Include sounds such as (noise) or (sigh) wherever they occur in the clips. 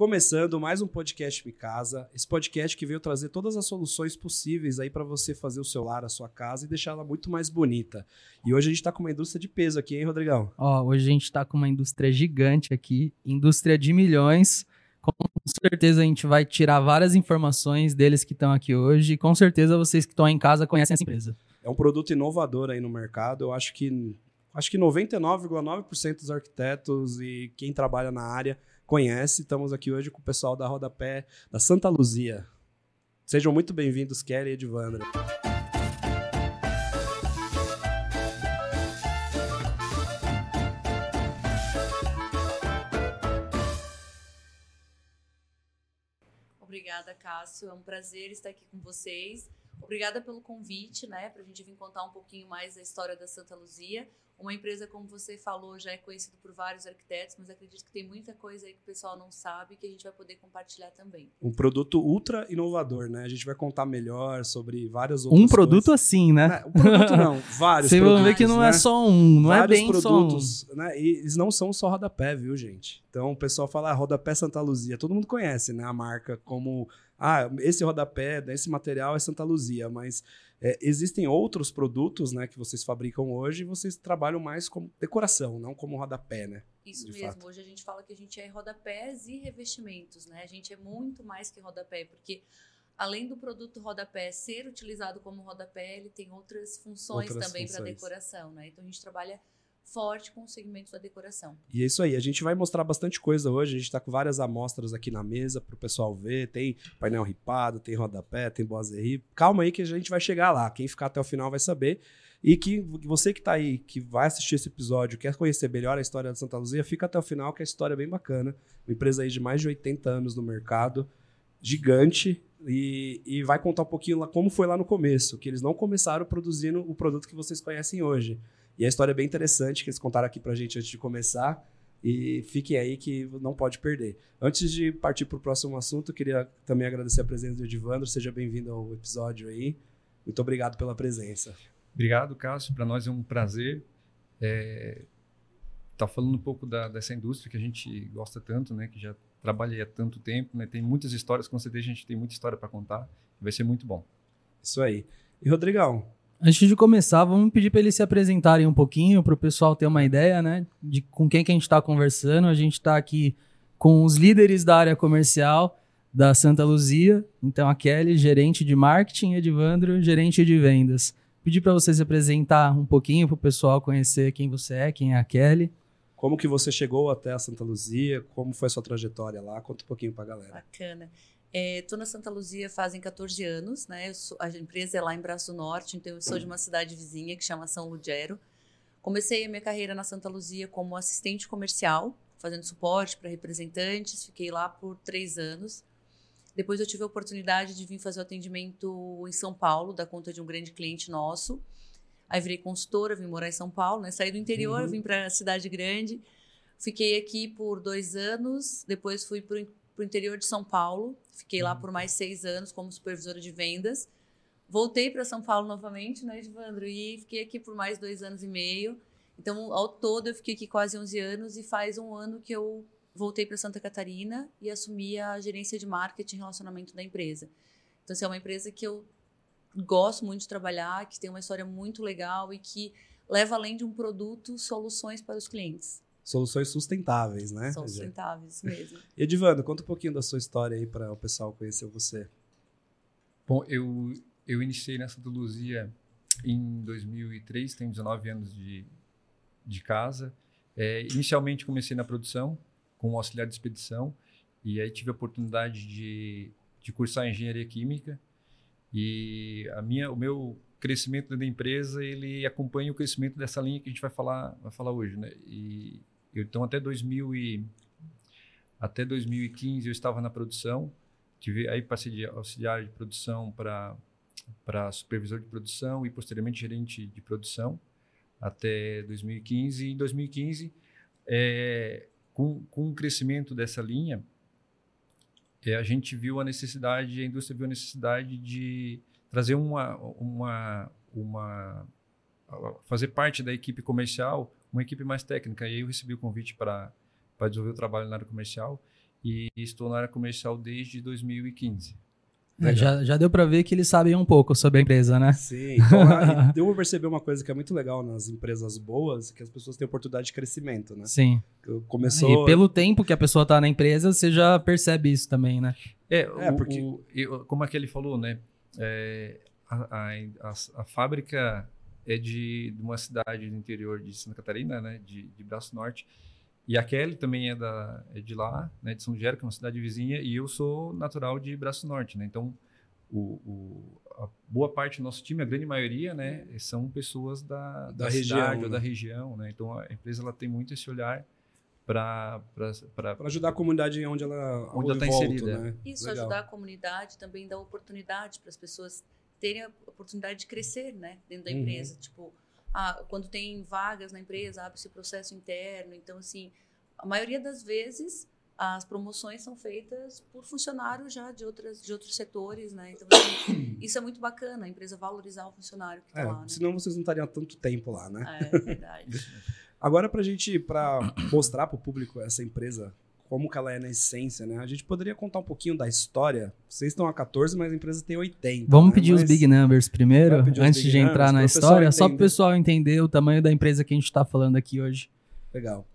Começando mais um podcast Mi Casa, esse podcast que veio trazer todas as soluções possíveis aí para você fazer o seu lar, a sua casa e deixar ela muito mais bonita. E hoje a gente está com uma indústria de peso aqui, hein, Rodrigão? Ó, hoje a gente está com uma indústria gigante aqui, indústria de milhões. Com certeza a gente vai tirar várias informações deles que estão aqui hoje. E com certeza vocês que estão em casa conhecem essa empresa. É um produto inovador aí no mercado. Eu acho que acho que 99,9% dos arquitetos e quem trabalha na área conhece. Estamos aqui hoje com o pessoal da Rodapé, da Santa Luzia. Sejam muito bem-vindos, Kelly e Edvandra. Obrigada, Cássio. É um prazer estar aqui com vocês. Obrigada pelo convite, né, para a gente vir contar um pouquinho mais da história da Santa Luzia. Uma empresa, como você falou, já é conhecida por vários arquitetos, mas acredito que tem muita coisa aí que o pessoal não sabe que a gente vai poder compartilhar também. Um produto ultra inovador, né? A gente vai contar melhor sobre várias outras Um produto coisas. assim, né? Não, um produto não, (laughs) vários Vocês vão ver que não né? é só um, não vários é bem produtos, só um. né? E eles não são só rodapé, viu, gente? Então o pessoal fala ah, rodapé Santa Luzia. Todo mundo conhece, né? A marca como ah, esse rodapé, esse material é Santa Luzia, mas é, existem outros produtos, né, que vocês fabricam hoje e vocês trabalham mais como decoração, não como rodapé, né? Isso mesmo. fato. Hoje a gente fala que a gente é rodapés e revestimentos, né? A gente é muito mais que rodapé, porque além do produto rodapé ser utilizado como rodapé, ele tem outras funções Outras também para decoração, né? Então a gente trabalha forte com o segmento da decoração. E é isso aí, a gente vai mostrar bastante coisa hoje. A gente está com várias amostras aqui na mesa para o pessoal ver. Tem painel ripado, tem rodapé, tem boiserie. Calma aí que a gente vai chegar lá. Quem ficar até o final vai saber. E que você que está aí, que vai assistir esse episódio, quer conhecer melhor a história da Santa Luzia, fica até o final, que a história é bem bacana. Uma empresa aí de mais de 80 anos no mercado, gigante, e, e vai contar um pouquinho lá como foi lá no começo, que eles não começaram produzindo o produto que vocês conhecem hoje. E a história é bem interessante, que eles contaram aqui pra gente antes de começar. E fiquem aí que não pode perder. Antes de partir para o próximo assunto, queria também agradecer a presença do Edivandro. Seja bem-vindo ao episódio aí. Muito obrigado pela presença. Obrigado, Cássio. Para nós é um prazer estar falando um pouco da, dessa indústria que a gente gosta tanto, né? Que já trabalhei há tanto tempo, né? Tem muitas histórias, com certeza a gente tem muita história para contar. Vai ser muito bom. Isso aí. E Rodrigão, Antes de começar, vamos pedir para eles se apresentarem um pouquinho, para o pessoal ter uma ideia, né? De com quem que a gente está conversando. A gente está aqui com os líderes da área comercial da Santa Luzia. Então, a Kelly, gerente de marketing, Edvandro, gerente de vendas. Pedir para você se apresentar um pouquinho para o pessoal conhecer quem você é, quem é a Kelly. como que você chegou até a Santa Luzia? Como foi a sua trajetória lá? Conta um pouquinho para a galera. Bacana. Estou na Santa Luzia fazem 14 anos, né? Sou- a empresa é lá em Braço Norte, então eu sou de uma cidade vizinha que chama São Lugero. Comecei a minha carreira na Santa Luzia como assistente comercial, fazendo suporte para representantes. Fiquei lá por três anos. Depois eu tive a oportunidade de vir fazer o atendimento em São Paulo, da conta de um grande cliente nosso. Aí virei consultora, vim morar em São Paulo, né? Saí do interior, Uhum. vim para a cidade grande. Fiquei aqui por dois anos, depois fui para o interior de São Paulo. Fiquei lá por mais seis anos como supervisora de vendas. Voltei para São Paulo novamente, né, Evandro? E fiquei aqui por mais dois anos e meio. Então, ao todo, eu fiquei aqui quase 11 anos e faz um ano que eu voltei para Santa Catarina e assumi a gerência de marketing e relacionamento da empresa. Então, assim, é uma empresa que eu gosto muito de trabalhar, que tem uma história muito legal e que leva além de um produto soluções para os clientes. Soluções sustentáveis, né? São sustentáveis mesmo. (laughs) E Edivandro, conta um pouquinho da sua história aí para o pessoal conhecer você. Bom, eu, eu iniciei na Santa Luzia em 2003, tenho 19 anos de, de casa. É, inicialmente comecei na produção, como auxiliar de expedição, e aí tive a oportunidade de, de cursar engenharia química. E a minha, o meu crescimento dentro da empresa, ele acompanha o crescimento dessa linha que a gente vai falar, vai falar hoje, né? E eu, então até 2000 e, até 2015 eu estava na produção, tive aí passei de auxiliar de produção para supervisor de produção e posteriormente gerente de produção até 2015. E em 2015, é, com, com o crescimento dessa linha, é, a gente viu a necessidade, a indústria viu a necessidade de trazer uma, uma, uma fazer parte da equipe comercial, uma equipe mais técnica. E aí eu recebi o convite para para desenvolver o trabalho na área comercial e estou na área comercial desde 2015. É, já, já deu para ver que eles sabem um pouco sobre a empresa, né? Sim. Então, (laughs) deu pra perceber uma coisa que é muito legal nas empresas boas, que as pessoas têm oportunidade de crescimento, né? Sim. Começou... E pelo tempo que a pessoa tá na empresa, você já percebe isso também, né? É, é o, porque... O, eu, como aquele falou, né? É, a, a, a, a, fábrica é de, de, uma cidade do interior de Santa Catarina, né? De, de Braço Norte. E a Kelly também é, da, é de lá, né, de São Gero, que é uma cidade vizinha, e eu sou natural de Braço Norte, né? Então, o, o, a boa parte do nosso time, a grande maioria, né, são pessoas da, da, da região, cidade, né? ou da região, né? Então, a empresa ela tem muito esse olhar para ajudar a comunidade onde ela onde está inserida. Né? Isso, Legal. ajudar a comunidade também dá oportunidade para as pessoas terem a oportunidade de crescer, né, dentro da uhum. empresa, tipo ah, quando tem vagas na empresa, abre-se processo interno. Então, assim, a maioria das vezes as promoções são feitas por funcionários já de, outras, de outros setores, né? Então, assim, (coughs) isso é muito bacana, a empresa valorizar o funcionário que está é, lá. Né? Senão vocês não estariam há tanto tempo lá, né? É, verdade. (laughs) Agora, para a gente, para mostrar para o público essa empresa, como que ela é na essência, né? A gente poderia contar um pouquinho da história. Vocês estão a 14, mas a empresa tem 80. Vamos né? pedir mas... os big numbers primeiro, antes de entrar na história, só para o pessoal entender o tamanho da empresa que a gente está falando aqui hoje. Legal.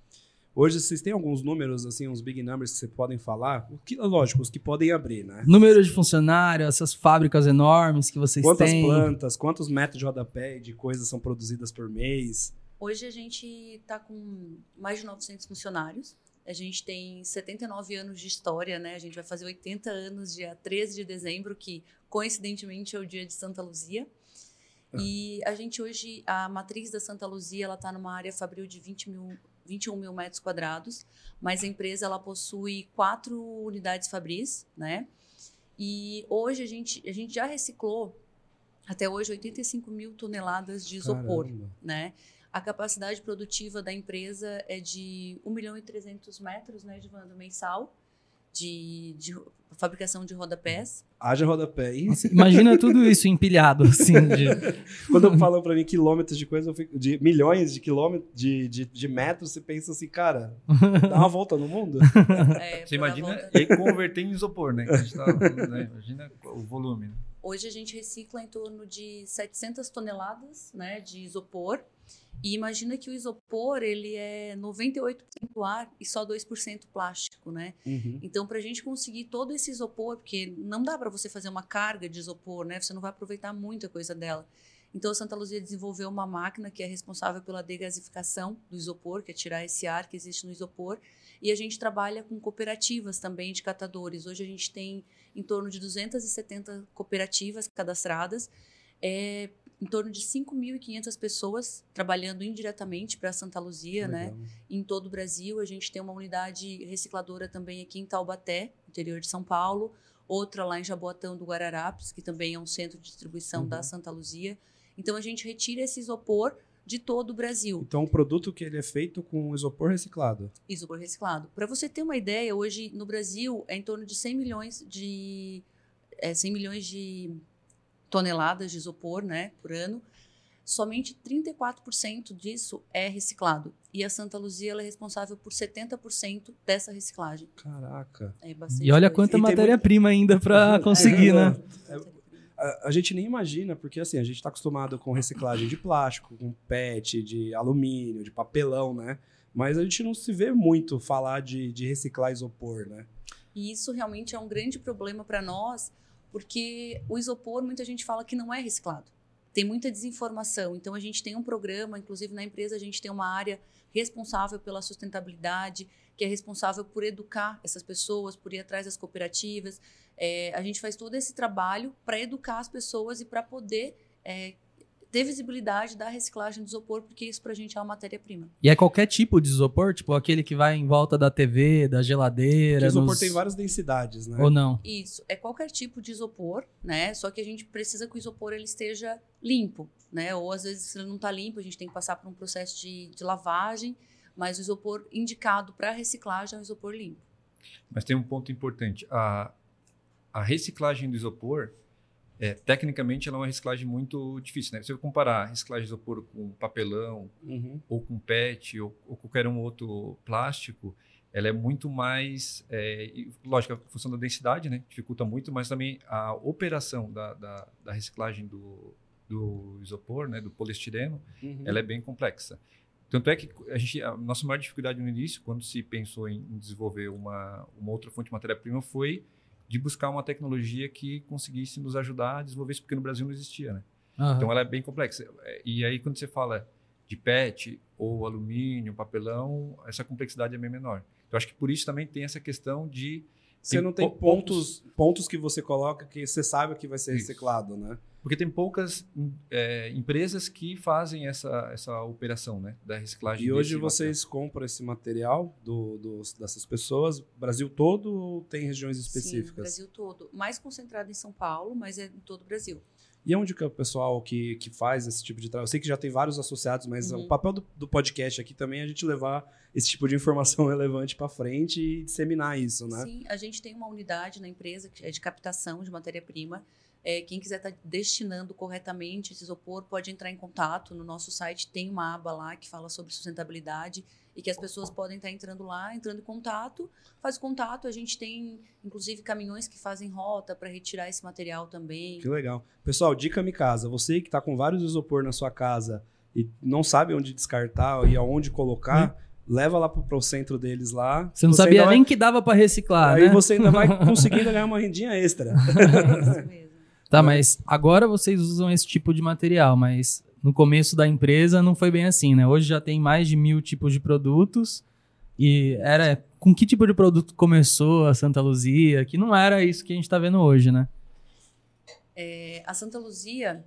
Hoje vocês têm alguns números, assim, uns big numbers que vocês podem falar? Que, lógico, os que podem abrir, né? Número de funcionários, essas fábricas enormes que vocês Quantas têm. Quantas plantas, quantos metros de rodapé de coisas são produzidas por mês? Hoje a gente está com mais de 900 funcionários. A gente tem 79 anos de história, né? A gente vai fazer 80 anos dia 13 de dezembro, que coincidentemente é o dia de Santa Luzia. Ah. E a gente hoje, a matriz da Santa Luzia, ela está numa área fabril de 20 mil, 21 mil metros quadrados, mas a empresa ela possui quatro unidades fabris, né? E hoje a gente, a gente já reciclou até hoje 85 mil toneladas de isopor, Caramba. né? A capacidade produtiva da empresa é de 1 milhão e 300 metros, né, de vanda mensal, de, de fabricação de rodapés. Haja rodapé, hein? Imagina tudo isso empilhado, assim. De... (laughs) Quando falam para mim quilômetros de coisa, fico, de milhões de quilômetros, de, de, de, metros, você pensa assim, cara, dá uma volta no mundo. (laughs) É, você imagina e converter em isopor, né? Tá, né? Imagina o volume. Né? Hoje a gente recicla em torno de 700 toneladas né, de isopor e imagina que o isopor, ele é 98% ar e só 2% plástico, né? Uhum. Então, para a gente conseguir todo esse isopor, porque não dá para você fazer uma carga de isopor, né? Você não vai aproveitar muita coisa dela. Então, a Santa Luzia desenvolveu uma máquina que é responsável pela degasificação do isopor, que é tirar esse ar que existe no isopor. E a gente trabalha com cooperativas também de catadores. Hoje a gente tem em torno de 270 cooperativas cadastradas. É, em torno de 5.500 pessoas trabalhando indiretamente para Santa Luzia, né? Em todo o Brasil. A gente tem uma unidade recicladora também aqui em Taubaté, interior de São Paulo. Outra lá em Jaboatão do Guararapes, que também é um centro de distribuição uhum. da Santa Luzia. Então, a gente retira esse isopor de todo o Brasil. Então, o produto que ele é feito com isopor reciclado? Isopor reciclado. Para você ter uma ideia, hoje no Brasil é em torno de 100 milhões de... É, 100 milhões de toneladas de isopor né, por ano, somente 34% disso é reciclado. E a Santa Luzia é responsável por 70% dessa reciclagem. Caraca. É e olha coisa. quanta matéria-prima ainda para (laughs) conseguir, é, né? É, a, a, gente nem imagina, porque assim, a gente está acostumado com reciclagem de plástico, com PET, de alumínio, de papelão, né? Mas a gente não se vê muito falar de, de reciclar isopor, né? E isso realmente é um grande problema para nós, porque o isopor, muita gente fala que não é reciclado. Tem muita desinformação. Então, a gente tem um programa, inclusive na empresa, a gente tem uma área responsável pela sustentabilidade, que é responsável por educar essas pessoas, por ir atrás das cooperativas. É, a gente faz todo esse trabalho para educar as pessoas e para poder é, ter visibilidade da reciclagem do isopor, porque isso pra gente é uma matéria-prima. E é qualquer tipo de isopor? Tipo aquele que vai em volta da TV, da geladeira? Porque o isopor nos... tem várias densidades, né? Ou não? Isso, é qualquer tipo de isopor, né? Só que a gente precisa que o isopor ele esteja limpo, né? Ou às vezes se ele não está limpo, a gente tem que passar por um processo de, de lavagem, mas o isopor indicado para reciclagem é um isopor limpo. Mas tem um ponto importante, a, a reciclagem do isopor é, tecnicamente ela é uma reciclagem muito difícil, né? Se eu comparar reciclagem de isopor com papelão, uhum. ou com PET, ou, ou, qualquer um outro plástico, ela é muito mais, é, lógico, a função da densidade, né, dificulta muito, mas também a operação da, da, da reciclagem do, do isopor, né, do poliestireno, Uhum. ela é bem complexa. Tanto é que a, gente, a nossa maior dificuldade no início, quando se pensou em, desenvolver uma, uma outra fonte de matéria-prima, foi de buscar uma tecnologia que conseguisse nos ajudar a desenvolver isso, porque no Brasil não existia, né? Aham. Então ela é bem complexa. E aí quando você fala de PET ou alumínio, papelão, essa complexidade é bem menor. Então acho que por isso também tem essa questão de Você tem não tem pou- pontos, pontos que você coloca que você sabe que vai ser Isso. reciclado, né? Porque tem poucas é, empresas que fazem essa, essa operação, né, da reciclagem. E hoje vocês compram esse material do, dos- dessas pessoas, Brasil todo ou tem regiões Sim, específicas? Brasil todo. Mais concentrado em São Paulo, mas é em todo o Brasil. E onde que é o pessoal que, que faz esse tipo de trabalho? Eu sei que já tem vários associados, mas Uhum. o papel do, do podcast aqui também é a gente levar esse tipo de informação (laughs) relevante para frente e disseminar isso, né? Sim, a gente tem uma unidade na empresa que é de captação de matéria-prima. É, quem quiser estar destinando corretamente esse isopor pode entrar em contato. No nosso site tem uma aba lá que fala sobre sustentabilidade e que as pessoas podem estar entrando lá, entrando em contato, faz contato. A gente tem, inclusive, caminhões que fazem rota para retirar esse material também. Que legal. Pessoal, dica me casa. Você que está com vários isopor na sua casa e não sabe onde descartar e aonde colocar, leva lá para o centro deles lá. Hum. Você não sabia ainda nem vai- que dava pra reciclar, Aí né? você ainda vai (laughs) conseguindo ganhar uma rendinha extra. Isso mesmo. Tá, mas agora vocês usam esse tipo de material, mas no começo da empresa não foi bem assim, né? Hoje já tem mais de mil tipos de produtos e era com que tipo de produto começou a Santa Luzia? Que não era isso que a gente tá vendo hoje, né? É, a Santa Luzia,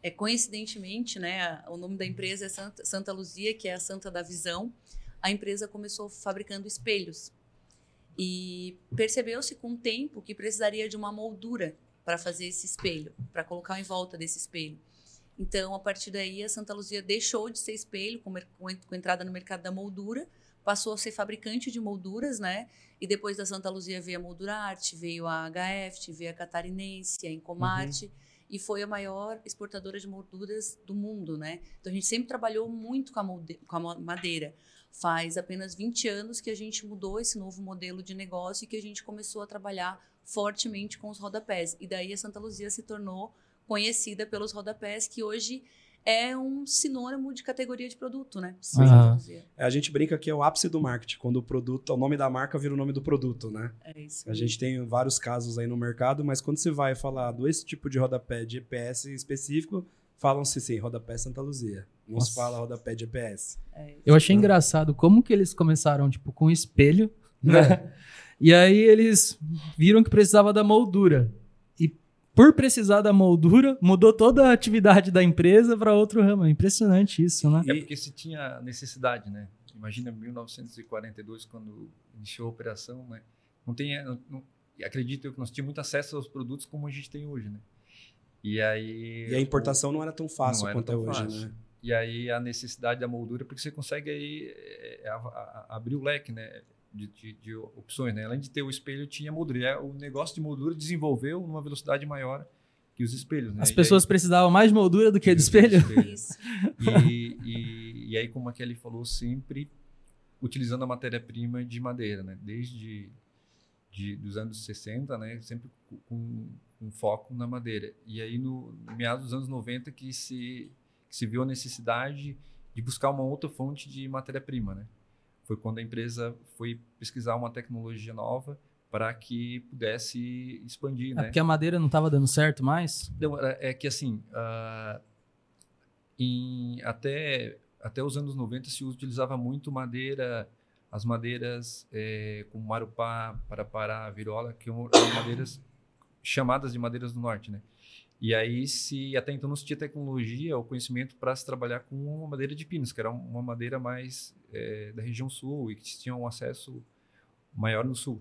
é, coincidentemente, né, o nome da empresa é Santa, Santa Luzia, que é a Santa da Visão. A empresa começou fabricando espelhos e percebeu-se com o tempo que precisaria de uma moldura para fazer esse espelho, para colocar em volta desse espelho. Então, a partir daí, a Santa Luzia deixou de ser espelho, com, com en- com entrada no mercado da moldura, passou a ser fabricante de molduras, né? E depois da Santa Luzia veio a Moldura Arte, veio a HF, veio a Catarinense, a Incomarte, e foi a maior exportadora de molduras do mundo, né? Então a gente sempre trabalhou muito com a, molde- com a madeira. Faz apenas 20 anos que a gente mudou esse novo modelo de negócio e que a gente começou a trabalhar fortemente com os rodapés. E daí a Santa Luzia se tornou conhecida pelos rodapés, que hoje é um sinônimo de categoria de produto, né? Sim. Santa Luzia. A gente brinca que é o ápice do marketing, quando o produto, o nome da marca vira o nome do produto, né? É isso. A gente tem vários casos aí no mercado, mas quando você vai falar desse tipo de rodapé de EPS específico, falam-se sim, rodapé Santa Luzia. Não se fala rodapé de EPS. É isso. Eu achei engraçado como que eles começaram, tipo, com espelho, né? (laughs) E aí eles viram que precisava da moldura. E por precisar da moldura, mudou toda a atividade da empresa para outro ramo. É impressionante isso, né? É porque se tinha necessidade, né? Imagina 1942, quando iniciou a operação, né? Não tem, não, não, e acredito eu que nós tínhamos muito acesso aos produtos como a gente tem hoje, né? E aí E a importação não era tão fácil Não era quanto é tão hoje, fácil. né? E aí a necessidade da moldura, porque você consegue aí é, a- a- a- abrir o leque, né? De, de- de opções, né? Além de ter o espelho, tinha moldura. E o negócio de moldura desenvolveu numa velocidade maior que os espelhos, né? As E pessoas aí- precisavam mais de moldura do que de (laughs) espelho. Isso. E, e, e aí, como a Kelly falou, sempre utilizando a matéria-prima de madeira, né? Desde de, dos anos 60, né? Sempre com, com foco na madeira. E aí, no, no meados dos anos 90, que se, que se viu a necessidade de buscar uma outra fonte de matéria-prima, né? Foi quando a empresa foi pesquisar uma tecnologia nova para que pudesse expandir, É né? porque a madeira não estava dando certo mais. Não, é é que assim, ah, em, até, até os anos 90 se utilizava muito madeira, as madeiras é, como marupá, parapará, virola, que eram madeiras chamadas de madeiras do norte, né? E aí, se até então não se tinha tecnologia ou conhecimento para se trabalhar com uma madeira de pinos, que era uma madeira mais é, da região sul e que tinha um acesso maior no sul.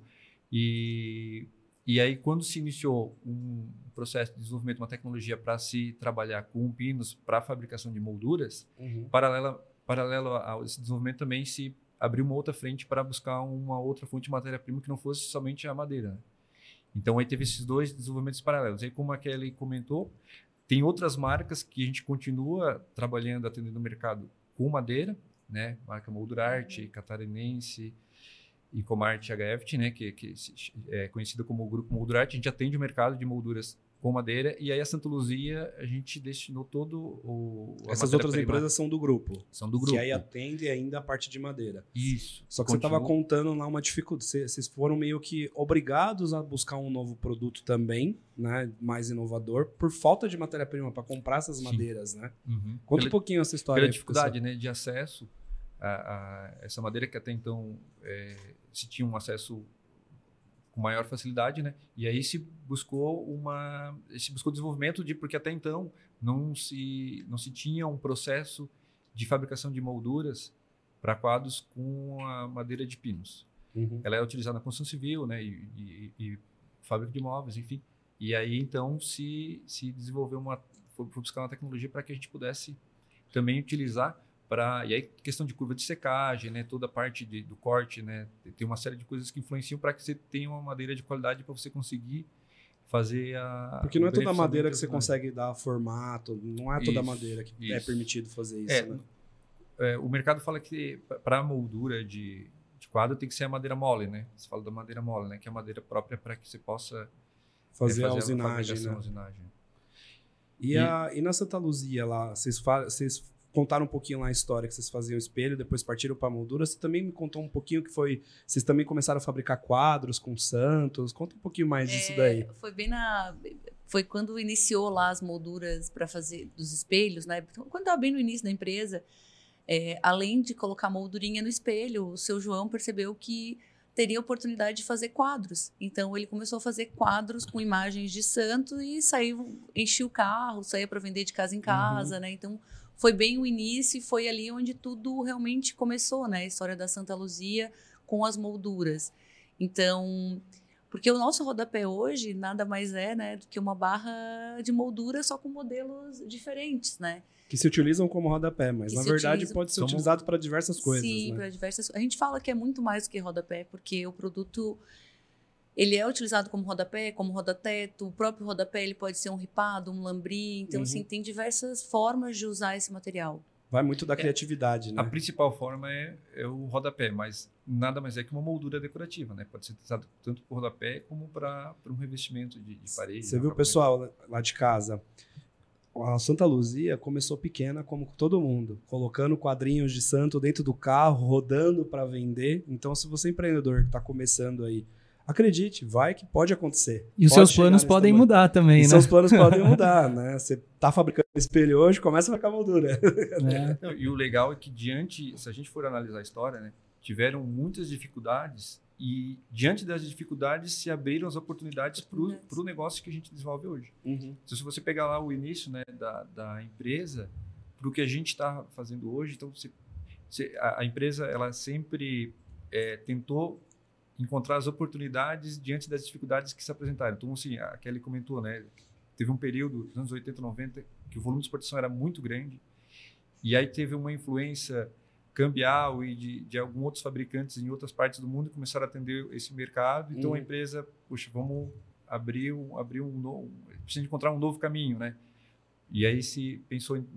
E, e aí, quando se iniciou um processo de desenvolvimento de uma tecnologia para se trabalhar com pinos para a fabricação de molduras, Uhum. paralela, paralelo a esse desenvolvimento também se abriu uma outra frente para buscar uma outra fonte de matéria-prima que não fosse somente a madeira. Então aí teve esses dois desenvolvimentos paralelos. Aí como a Kelly comentou, tem outras marcas que a gente continua trabalhando, atendendo o mercado com madeira, né? Marca Moldurarte, Catarinense, e Comart HFT, né, que, que é conhecida como o Grupo Moldurarte, a gente atende o mercado de molduras com madeira e aí a Santa Luzia a gente destinou todo o essas outras empresas são do grupo. São do grupo. Que aí atende ainda a parte de madeira. Isso. Só que Continua. você estava contando lá uma dificuldade. Vocês foram meio que obrigados a buscar um novo produto também né mais inovador por falta de matéria prima para comprar essas Sim. madeiras né? Uhum. conta pela, um pouquinho essa história pela dificuldade né de acesso a, a, essa madeira que até então é, se tinha um acesso com maior facilidade, né? E aí se buscou uma, se buscou desenvolvimento de porque até então não se não se tinha um processo de fabricação de molduras para quadros com a madeira de pinos. Uhum. Ela é utilizada na construção civil, né? E, e, e, fábrica de móveis, enfim. E aí então se se desenvolveu uma foi, foi buscar uma tecnologia para que a gente pudesse também utilizar para e aí questão de curva de secagem, né, toda a parte de, do corte, né, tem uma série de coisas que influenciam para que você tenha uma madeira de qualidade para você conseguir fazer a porque não é toda madeira que você consegue dar formato, não é toda isso, madeira que é isso. é permitido fazer isso. É, né? é, o mercado fala que para moldura de, de, quadro tem que ser a madeira mole, né? Você fala da madeira mole, né, que é a madeira própria para que você possa fazer, é, fazer a usinagem, né? a usinagem. E, e, a, e na Santa Luzia lá, vocês, vocês contaram um pouquinho lá a história que vocês faziam espelho, depois partiram para moldura. Você também me contou um pouquinho que foi. Vocês também começaram a fabricar quadros com Santos. Conta um pouquinho mais disso é, daí. Foi bem na. Foi quando iniciou lá as molduras para fazer dos espelhos, né? Quando estava bem no início da empresa, é, além de colocar moldurinha no espelho, o seu João percebeu que teria oportunidade de fazer quadros. Então ele começou a fazer quadros com imagens de santo e saiu, enchia o carro, saía para vender de casa em casa, uhum. né? Então foi bem o início e foi ali onde tudo realmente começou, né? A história da Santa Luzia com as molduras. Então, porque o nosso rodapé hoje nada mais é, né, do que uma barra de moldura só com modelos diferentes, né? Que se utilizam como rodapé, mas que na verdade utilizam... pode ser utilizado para diversas coisas. Sim, né? para diversas. A gente fala que é muito mais do que rodapé, porque o produto ele é utilizado como rodapé, como rodateto, o próprio rodapé ele pode ser um ripado, um lambri, então assim, uhum. assim tem diversas formas de usar esse material. Vai muito da é, criatividade, né? A principal forma é, é, o rodapé, mas nada mais é que uma moldura decorativa, né? Pode ser utilizado tanto para rodapé como para um revestimento de, de parede. Você viu o pessoal lá de casa? A Santa Luzia começou pequena, como todo mundo, colocando quadrinhos de santo dentro do carro, rodando para vender. Então, se você é empreendedor que está começando aí, acredite, vai que pode acontecer. E os seus planos podem tamanho. mudar também, e né? Seus planos (laughs) podem mudar, né? Você tá fabricando espelho hoje, começa a ficar moldura. É. Não, e o legal é que diante, se a gente for analisar a história, né, tiveram muitas dificuldades e diante das dificuldades se abriram as oportunidades para o negócio que a gente desenvolve hoje. Uhum. Então, se você pegar lá o início né, da, da empresa, para o que a gente está fazendo hoje, então você, você, a, a, empresa ela sempre é, tentou encontrar as oportunidades diante das dificuldades que se apresentaram. Então, assim, a Kelly comentou, né? Teve um período, nos anos 80, 90, que o volume de exportação era muito grande. E aí teve uma influência cambial e de, de alguns outros fabricantes em outras partes do mundo que começaram a atender esse mercado. Então, a uhum. empresa, puxa, vamos abrir um, abrir um novo... Precisa encontrar um novo caminho, né? E aí se pensou em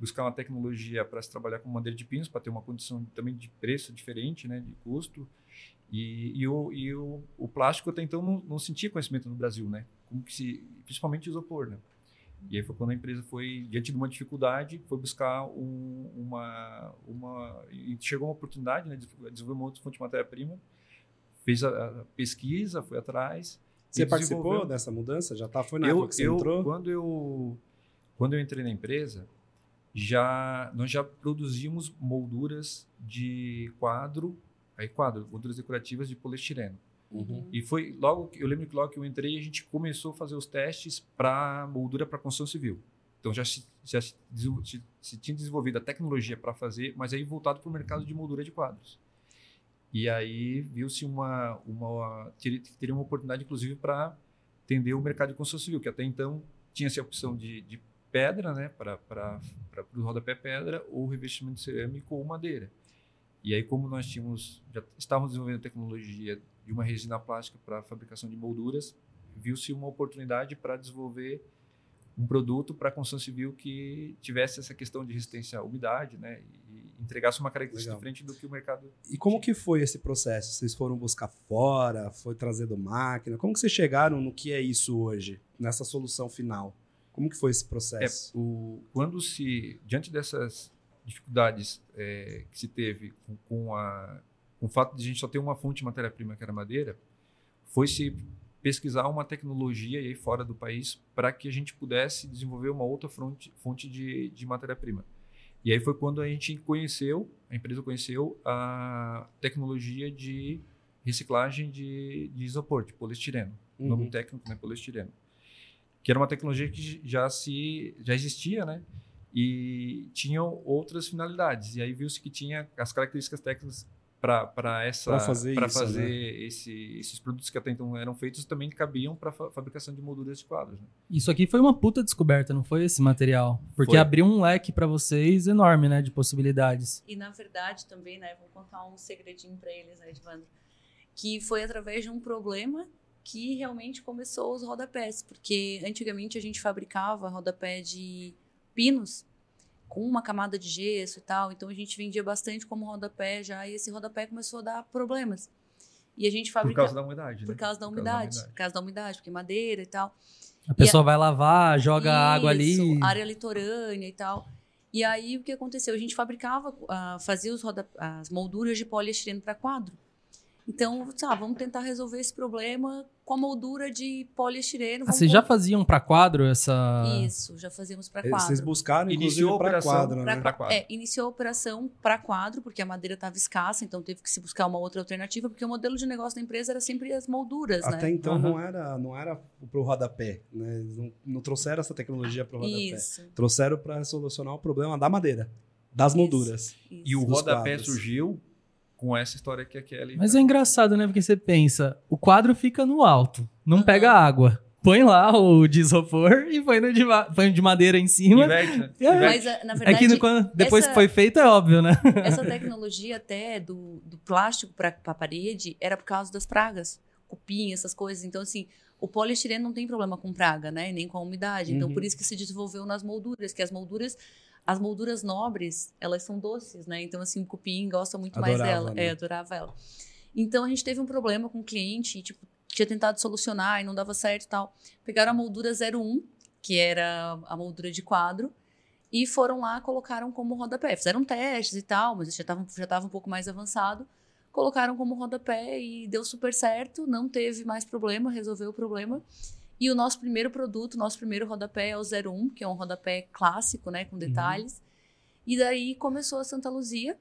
buscar uma tecnologia para se trabalhar com madeira de pinos, para ter uma condição também de preço diferente, né? De custo e, e, o, e o, o, plástico até então não, não sentia conhecimento no Brasil, né? Como que se, principalmente isopor, né? E aí foi quando a empresa foi, diante de uma dificuldade, foi buscar um, uma, uma... E chegou uma oportunidade né, de desenvolver uma outra fonte de matéria-prima, fez a, a, pesquisa, foi atrás. Você participou dessa mudança? Já tá, foi na eu, época que você eu, entrou? Quando eu, quando eu entrei na empresa, já, nós já produzimos molduras de quadro aí quadro, molduras decorativas de poliestireno. Uhum. E foi logo, eu lembro que logo que eu entrei, a gente começou a fazer os testes para moldura para construção civil. Então já se, já se, se, se tinha desenvolvido a tecnologia para fazer, mas aí voltado para o mercado de moldura de quadros. E aí viu-se uma, uma teria uma oportunidade inclusive para atender o mercado de construção civil, que até então tinha-se a opção de, de pedra, né, para o rodapé pedra, ou revestimento cerâmico ou madeira. E aí, como nós tínhamos, já estávamos desenvolvendo tecnologia de uma resina plástica para fabricação de molduras, viu-se uma oportunidade para desenvolver um produto para a construção civil que tivesse essa questão de resistência à umidade, né? E, entregasse uma característica Legal. diferente do que o mercado. E como que foi esse processo? Vocês foram buscar fora? Foi trazendo máquina? Como que vocês chegaram no que é isso hoje, nessa solução final? Como que foi esse É, processo? o, quando se, diante dessas dificuldades é, que se teve com, com, a, com o fato de a gente só ter uma fonte de matéria-prima que era madeira, foi se pesquisar uma tecnologia aí fora do país para que a gente pudesse desenvolver uma outra fonte, fonte de, de matéria-prima. E aí foi quando a gente conheceu, a empresa conheceu a tecnologia de reciclagem de, de isopor, de poliestireno. O nome Uhum. técnico é poliestireno. Que era uma tecnologia que já se já existia, né? E tinham outras finalidades. E aí viu-se que tinha as características técnicas para essa Pra fazer pra isso, fazer né? esse- esses produtos que até então eram feitos também cabiam para fa fabricação de molduras de quadros. Né? Isso aqui foi uma puta descoberta, não foi esse material? Porque Foi. abriu um leque pra vocês enorme, né, de possibilidades. E na verdade também, né, vou contar um segredinho para eles, né, Edvandro, que foi através de um problema que realmente começou os rodapés, porque antigamente a gente fabricava rodapé de pinos com uma camada de gesso e tal, então a gente vendia bastante como rodapé já e esse rodapé começou a dar problemas. E a gente Por fabricava causa da umidade. por né? causa da umidade, por causa da umidade, porque madeira e tal. A pessoa vai lavar, joga água Isso, ali. área litorânea e tal. E aí o que aconteceu? A gente fabricava, ah, fazia os roda, as molduras de poliestireno para quadro. Então, tá, vamos tentar resolver esse problema com a moldura de poliestireno. Ah, vocês já faziam pra quadro essa. Isso, já fazíamos para Eh, Vocês quadro. buscaram, Iniciou a para operação quadro, Pra né? pra qua- quadro. É, iniciou a operação para quadro, porque a madeira estava escassa, então teve que se buscar uma outra alternativa, porque o modelo de negócio da empresa era sempre as molduras, Até né? então Aham. não era não era pro rodapé, né? Não, não trouxeram essa tecnologia pro rodapé. Isso, Trouxeram para solucionar o problema da madeira, das molduras. isso. E o rodapé quadros. surgiu com essa história que a Kelly. Mas é engraçado, né? Porque você pensa, o quadro fica no alto, não Aham. pega água. Põe lá o de isopor e põe no de, põe de madeira em cima. Inverte, né? É. Mas, ah, na É verdade, que no- quando- depois essa- que foi feito, é óbvio, né? Essa tecnologia até do, do plástico para a parede era por causa das pragas, cupim, essas coisas. Então, assim, o poliestireno não tem problema com praga, né? Nem com a umidade. Então, Uhum. por isso que se desenvolveu nas molduras, que as molduras, as molduras nobres, elas são doces, né? Então, assim, o cupim gosta muito mais Adorava, dela. né? É, adorava ela. Então, a gente teve um problema com o cliente, e, tipo, tinha tentado solucionar e não dava certo e tal. Pegaram a moldura 01, que era a moldura de quadro, e foram lá, colocaram como rodapé. Fizeram testes e tal, mas já estava já tava um pouco mais avançado. Colocaram como rodapé e deu super certo, não teve mais problema, resolveu o problema. E o nosso primeiro produto, nosso primeiro rodapé é o 01, que é um rodapé clássico, né, com detalhes. E daí começou a Santa Luzia,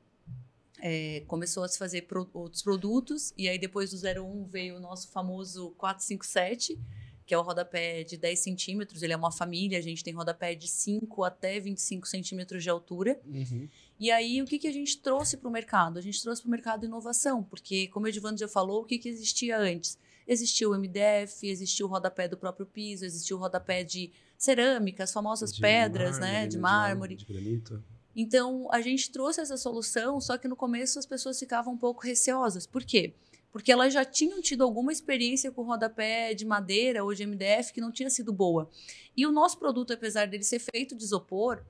é, começou a se fazer pro- outros produtos, e aí depois do 01 veio o nosso famoso 457, que é o rodapé de 10 centímetros, ele é uma família, a gente tem rodapé de 5 até 25 centímetros de altura. Uhum. E aí, o que, que a gente trouxe para o mercado? A gente trouxe para o mercado inovação, porque, como o Edvando já falou, o que, que existia antes? Existia o MDF, existia o rodapé do próprio piso, existia o rodapé de cerâmica, as famosas De pedras, mármore, né, de De mármore. de granito. Então, a gente trouxe essa solução, só que no começo as pessoas ficavam um pouco receosas. Por quê? Porque elas já tinham tido alguma experiência com rodapé de madeira ou de MDF que não tinha sido boa. E o nosso produto, apesar dele ser feito de isopor,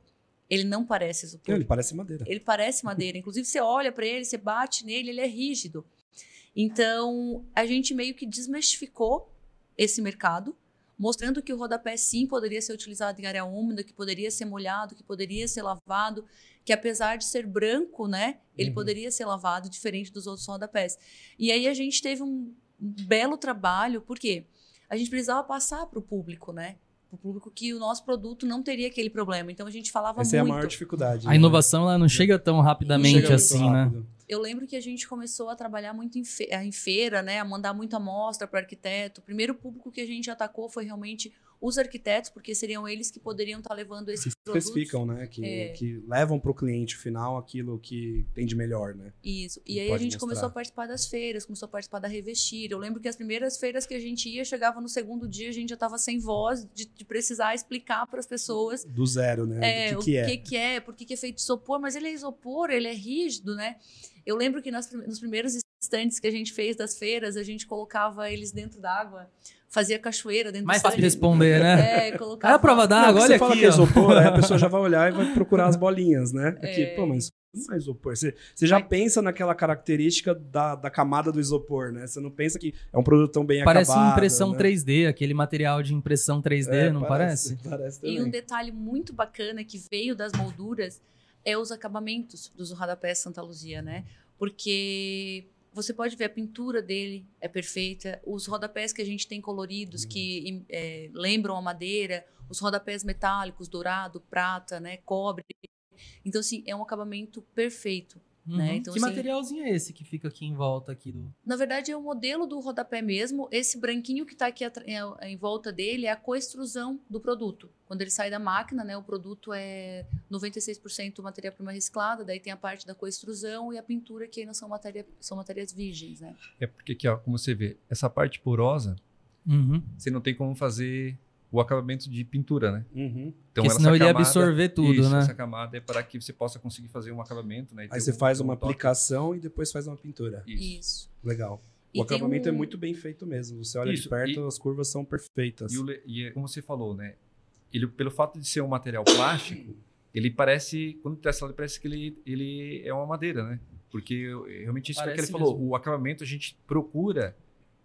ele não parece isopor. Ele parece madeira. Ele parece madeira. (laughs) Inclusive, você olha para ele, você bate nele, ele é rígido. Então, a gente meio que desmistificou esse mercado, mostrando que o rodapé sim poderia ser utilizado em área úmida, que poderia ser molhado, que poderia ser lavado, que apesar de ser branco, né, ele Uhum. poderia ser lavado diferente dos outros rodapés. E aí a gente teve um belo trabalho, porque a gente precisava passar para o público, né? Para o público que o nosso produto não teria aquele problema. Então a gente falava Essa é a muito. maior dificuldade. A né? inovação ela não chega tão rapidamente Chega muito assim, né? Eu lembro que a gente começou a trabalhar muito em, fe- em feira, né? A mandar muita amostra para arquiteto. O primeiro público que a gente atacou foi realmente os arquitetos, porque seriam eles que poderiam estar levando esses Que produtos. especificam, né? Que, É. que levam para o cliente final aquilo que tem de melhor, né? Isso. Que E aí a gente mostrar. começou a participar das feiras, começou a participar da Revestir. Eu lembro que as primeiras feiras que a gente ia, chegava no segundo dia, a gente já estava sem voz de, de precisar explicar para as pessoas Do zero, né? É, Do que, que é. que, que é, por que, que é feito de isopor, mas ele é isopor, ele é rígido, né? Eu lembro que nas nos primeiros instantes que a gente fez das feiras, a gente colocava eles dentro d'água, fazia cachoeira dentro Mais do fácil de responder, né? É, Ah, colocava. a prova d'água, olha você fala aqui, que é isopor, aí a (laughs) pessoa já vai olhar e vai procurar as bolinhas, né? Aqui, É. pô, mas não é isopor. Você, você já pensa naquela característica da, da camada do isopor, né? Você não pensa que é um produto tão bem Parece acabado. impressão né? 3D, aquele material de impressão 3D, É, não parece? Parece E um também. detalhe muito bacana que veio das molduras é os acabamentos dos rodapés Santa Luzia, né? Porque você pode ver a pintura dele é perfeita, os rodapés que a gente tem coloridos que em- é, lembram a madeira, os rodapés metálicos, dourado, prata, né, cobre. Então assim é um acabamento perfeito. Uhum. né? Então, que assim- materialzinho é esse que fica aqui em volta aqui do... Na verdade, é o modelo do rodapé mesmo. Esse branquinho que está aqui atra- é- em volta dele é a coextrusão do produto. Quando ele sai da máquina, né, o produto é 96% matéria-prima reciclada, daí tem a parte da coextrusão e a pintura, que ainda são, matéria, são matérias virgens. Né? É porque aqui, ó, como você vê, essa parte porosa, Uhum. você não tem como fazer o acabamento de pintura, né? Uhum. Então, Porque essa senão ele ia camada- absorver tudo, isso, né? Essa camada é para que você possa conseguir fazer um acabamento, né? E Aí você um- faz um uma toque. aplicação e depois faz uma pintura. Isso. Isso. Legal. E o tem acabamento é um- muito bem feito mesmo. Você olha de Isso, perto, e- as curvas são perfeitas. E, o le- e é como você falou, né? Ele, pelo fato de ser um material plástico, ele parece, quando testa, ele parece que ele, ele é uma madeira, né? Porque eu- realmente isso que ele Parece falou. mesmo. O acabamento a gente procura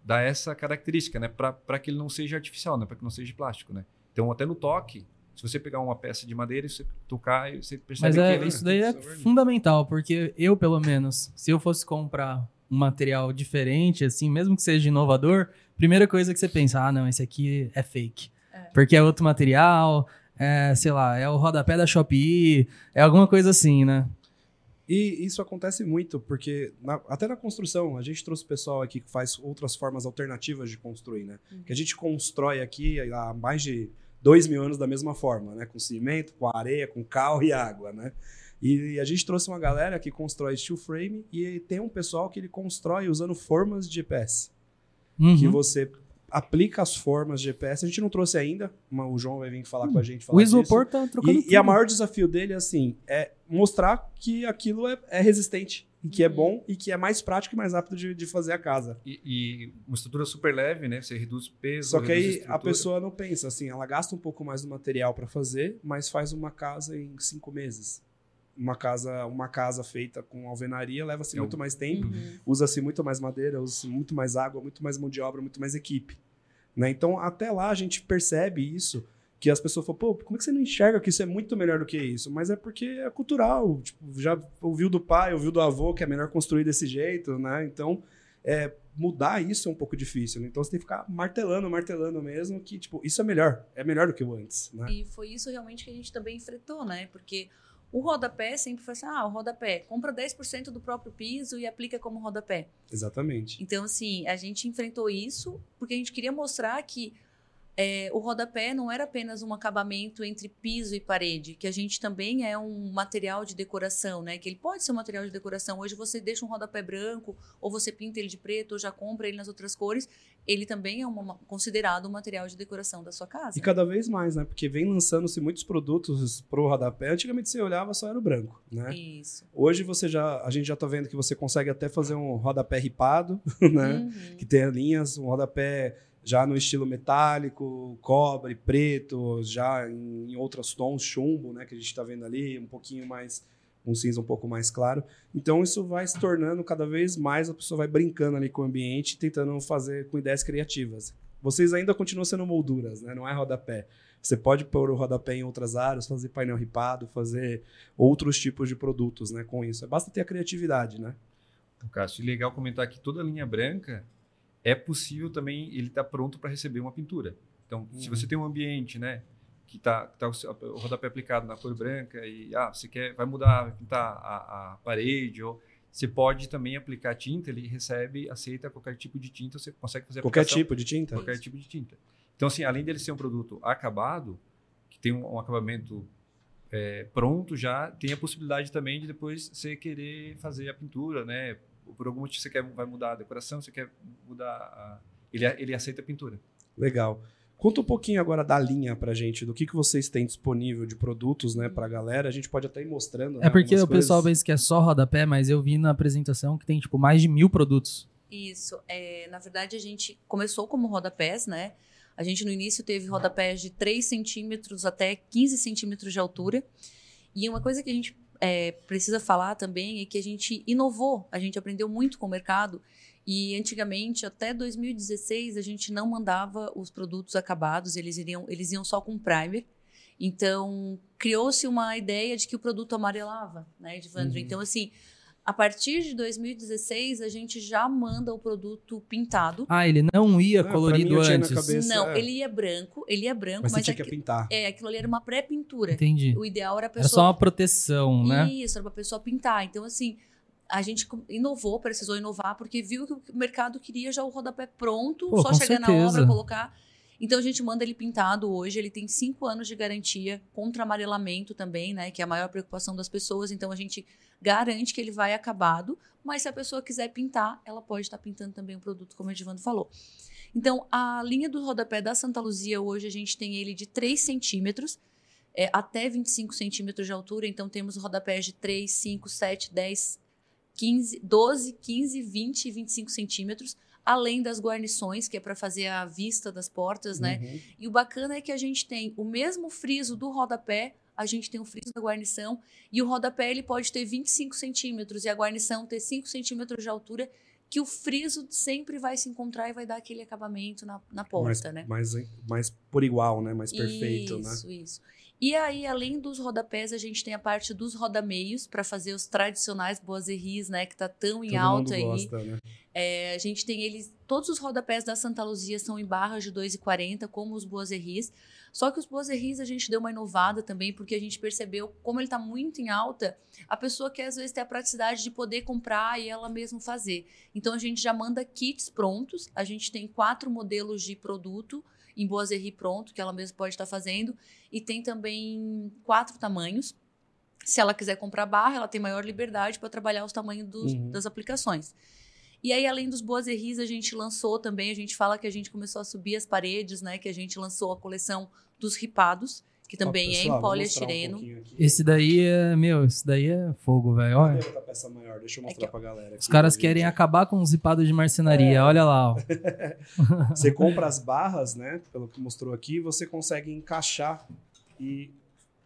dar essa característica, né? Para que ele não seja artificial, né? Para que não seja de plástico, né? Então, até no toque, se você pegar uma peça de madeira e você tocar, você percebe Mas que é, ele isso daí é é fundamental, porque eu, pelo menos, se eu fosse comprar um material diferente, assim, mesmo que seja inovador, primeira coisa que você pensa, ah, não, esse aqui é fake. É. Porque é outro material, é, sei lá, é o rodapé da Shopee, é alguma coisa assim, né? E isso acontece muito, porque na- até na construção, a gente trouxe pessoal aqui que faz outras formas alternativas de construir, né? Uhum. Que a gente constrói aqui há mais de dois mil anos da mesma forma, né? Com cimento, com areia, com cal e água, né? E a gente trouxe uma galera que constrói steel frame e tem um pessoal que ele constrói usando formas de GPS. Uhum. Que você aplica as formas de GPS. A gente não trouxe ainda, mas o João vai vir falar com a gente. Falar O isopor disso. tá trocando E, e a maior desafio dele, assim, é mostrar que aquilo é, é resistente, e que é Uhum. bom e que é mais prático e mais rápido de, de fazer a casa. E, e uma estrutura super leve, né? Você reduz peso. Só que aí a estrutura. pessoa não pensa assim, ela gasta um pouco mais do material para fazer, mas faz uma casa em cinco meses. Uma casa, uma casa feita com alvenaria leva-se É muito mais tempo, Uhum. usa-se muito mais madeira, usa-se muito mais água, muito mais mão de obra, muito mais equipe. Né? Então, até lá a gente percebe isso, que as pessoas falam, pô, como é que você não enxerga que isso é muito melhor do que isso? Mas é porque é cultural, tipo, já ouviu do pai, ouviu do avô que é melhor construir desse jeito, né? Então, é, mudar isso é um pouco difícil, né? Então você tem que ficar martelando, martelando mesmo, que, tipo, isso é melhor, é melhor do que o antes, né? E foi isso realmente que a gente também enfrentou, né? Porque o rodapé sempre foi assim: ah, o rodapé, compra 10% do próprio piso e aplica como rodapé. Exatamente. Então, assim, a gente enfrentou isso porque a gente queria mostrar que é, o rodapé não era apenas um acabamento entre piso e parede, que a gente também é um material de decoração, né? Que ele pode ser um material de decoração. Hoje você deixa um rodapé branco, ou você pinta ele de preto, ou já compra ele nas outras cores. Ele também é uma- considerado um material de decoração da sua casa. E cada vez mais, né? Porque vem lançando-se muitos produtos pro rodapé. Antigamente você olhava só era o branco, né? Isso. Hoje você já, a gente já tá vendo que você consegue até fazer um rodapé ripado, (laughs) né? Uhum. Que tem linhas, um rodapé já no estilo metálico, cobre, preto, já em, em outros tons, chumbo, né? Que a gente tá vendo ali, um pouquinho mais, um cinza um pouco mais claro. Então isso vai se tornando cada vez mais, a pessoa vai brincando ali com o ambiente, tentando fazer com ideias criativas. Vocês ainda continuam sendo molduras, né? Não é rodapé. Você pode pôr o rodapé em outras áreas, fazer painel ripado, fazer outros tipos de produtos, né? Com isso. Basta ter a criatividade, né? Então, Cássio, legal comentar que toda a linha branca é possível também ele estar pronto para receber uma pintura. Então, se Uhum. você tem um ambiente, né, que tá, que tá o, rodapé aplicado na cor branca e ah, você quer vai mudar, vai pintar a, a parede ou você pode também aplicar tinta, ele recebe, aceita qualquer tipo de tinta, você consegue fazer Qualquer tipo de tinta. qualquer tipo de tinta. Então, assim, além dele ser um produto acabado, que tem um, um acabamento é, pronto já, tem a possibilidade também de depois você querer fazer a pintura, né? Por algum motivo você quer, vai mudar a decoração, você quer mudar a... Ele, ele aceita a pintura. Legal. Conta um pouquinho agora da linha pra gente, do que, que vocês têm disponível de produtos, né, pra galera. A gente pode até ir mostrando. né, É porque o pessoal pensa que é só rodapé, mas eu vi na apresentação que tem, tipo, mais de mil produtos. Isso. É, na verdade, a gente começou como rodapés, né? A gente no início teve rodapés de 3 centímetros até 15 centímetros de altura. E uma coisa que a gente é, precisa falar também é que a gente inovou, a gente aprendeu muito com o mercado. E antigamente, até 2016, a gente não mandava os produtos acabados, eles, iriam, eles iam só com primer. Então, criou-se uma ideia de que o produto amarelava, né, Edvandro? Uhum. Então, assim, a partir de 2016, a gente já manda o produto pintado. Ah, ele não ia não, colorido antes? Cabeça, não, é. ele ia branco, ele ia branco, mas, mas tinha aqui, que pintar. É, aquilo ali era uma pré-pintura. Entendi. O ideal era a pessoa... Era só uma proteção, né? Isso, era pra pessoa pintar. Então, assim, a gente inovou, precisou inovar, porque viu que o mercado queria já o rodapé pronto, Pô, só chegar certeza. na obra, colocar... Então a gente manda ele pintado hoje, ele tem cinco anos de garantia contra amarelamento também, né? Que é a maior preocupação das pessoas. Então a gente garante que ele vai acabado, mas se a pessoa quiser pintar, ela pode estar pintando também o produto, como o Edivando falou. Então, a linha do rodapé da Santa Luzia, hoje, a gente tem ele de 3 centímetros é, até 25 centímetros de altura. Então, temos rodapés de 3, 5, 7, 10, 15, 12, 15, 20 e 25 centímetros além das guarnições, que é para fazer a vista das portas, né? Uhum. E o bacana é que a gente tem o mesmo friso do rodapé, a gente tem o friso da guarnição, e o rodapé ele pode ter 25 centímetros e a guarnição ter 5 centímetros de altura, que o friso sempre vai se encontrar e vai dar aquele acabamento na, na porta, mais, né? Mais, mais por igual, né? Mais perfeito, isso, né? Isso, isso. E aí, além dos rodapés, a gente tem a parte dos rodameios para fazer os tradicionais boazerris, né? Que tá tão em Todo alta aí. Gosta, né? É, a gente tem eles. Todos os rodapés da Santa Luzia são em barras de 2,40, como os boazerris. Só que os boazerris a gente deu uma inovada também, porque a gente percebeu, como ele está muito em alta, a pessoa quer às vezes ter a praticidade de poder comprar e ela mesmo fazer. Então a gente já manda kits prontos. A gente tem quatro modelos de produto em Boazerri pronto, que ela mesma pode estar fazendo. E tem também quatro tamanhos. Se ela quiser comprar barra, ela tem maior liberdade para trabalhar os tamanhos dos, uhum. das aplicações. E aí, além dos Boazerris, a gente lançou também, a gente fala que a gente começou a subir as paredes, né? Que a gente lançou a coleção dos ripados, que também Ó, pessoal, é em poliestireno. Um esse daí é, meu, esse daí é fogo, velho. Olha. Peça maior, deixa eu mostrar aqui, pra galera. Os caras querem acabar com os ripados de marcenaria, é. olha lá. Ó. (laughs) você compra as barras, né? Pelo que mostrou aqui, você consegue encaixar e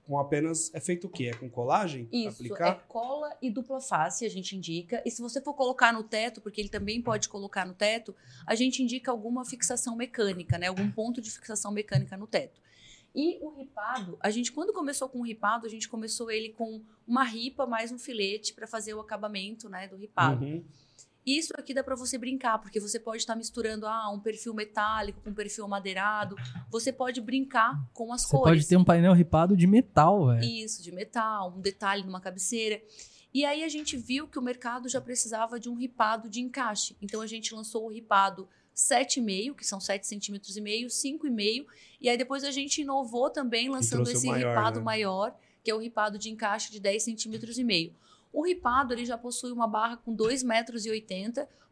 com apenas. É feito o quê? É com colagem? Isso, aplicar? é cola e dupla face, a gente indica. E se você for colocar no teto, porque ele também pode colocar no teto, a gente indica alguma fixação mecânica, né? Algum ponto de fixação mecânica no teto. E o ripado, a gente, quando começou com o ripado, a gente começou ele com uma ripa mais um filete para fazer o acabamento né, do ripado. Uhum. Isso aqui dá para você brincar, porque você pode estar misturando ah, um perfil metálico com um perfil madeirado. Você pode brincar com as você cores. Você pode ter um painel ripado de metal, velho. Isso, de metal, um detalhe numa cabeceira. E aí a gente viu que o mercado já precisava de um ripado de encaixe. Então a gente lançou o ripado 7,5, que são 7 centímetros e meio, 5,5. E aí depois a gente inovou também lançando esse maior, ripado né? maior, que é o ripado de encaixe de 10 centímetros e meio. O ripado ele já possui uma barra com 2,80 metros e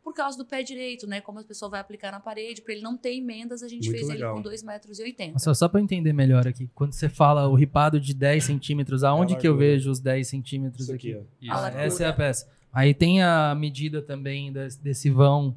por causa do pé direito, né? Como a pessoa vai aplicar na parede, para ele não ter emendas, a gente Muito fez legal. ele com 2,80 metros e Só, só para entender melhor aqui, quando você fala o ripado de 10 centímetros, aonde é que eu vejo os 10 centímetros Isso aqui? aqui ah, essa é a peça. Aí tem a medida também desse vão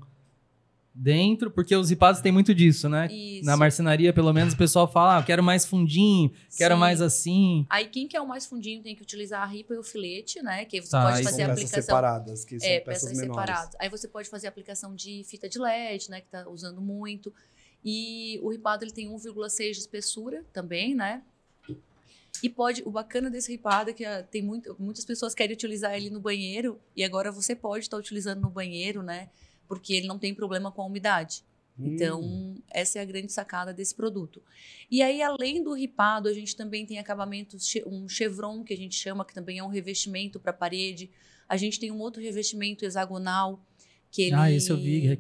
dentro, porque os ripados têm muito disso, né? Isso. Na marcenaria, pelo menos, o pessoal fala, ah, quero mais fundinho, Sim. quero mais assim. Aí quem quer o mais fundinho tem que utilizar a ripa e o filete, né? Que você tá, pode fazer a aplicação... separadas, que são é, peças, peças separadas. Aí você pode fazer a aplicação de fita de LED, né? Que tá usando muito. E o ripado, ele tem 1,6 de espessura também, né? E pode, o bacana desse ripado é que uh, tem muito, muitas pessoas querem utilizar ele no banheiro e agora você pode estar tá utilizando no banheiro, né? Porque ele não tem problema com a umidade. Então, hum. essa é a grande sacada desse produto. E aí, além do ripado, a gente também tem acabamentos, um chevron, que a gente chama, que também é um revestimento para a parede. A gente tem um outro revestimento hexagonal, que ele... Ah, esse eu vi, é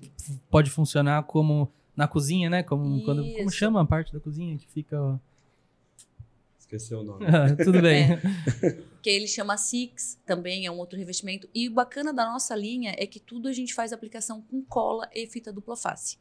pode funcionar como na cozinha, né? Como, quando, como chama a parte da cozinha que fica... Esqueceu o nome. (laughs) Ah, tudo bem. É. que ele chama Six, também é um outro revestimento. E o bacana da nossa linha é que tudo a gente faz aplicação com cola e fita dupla face.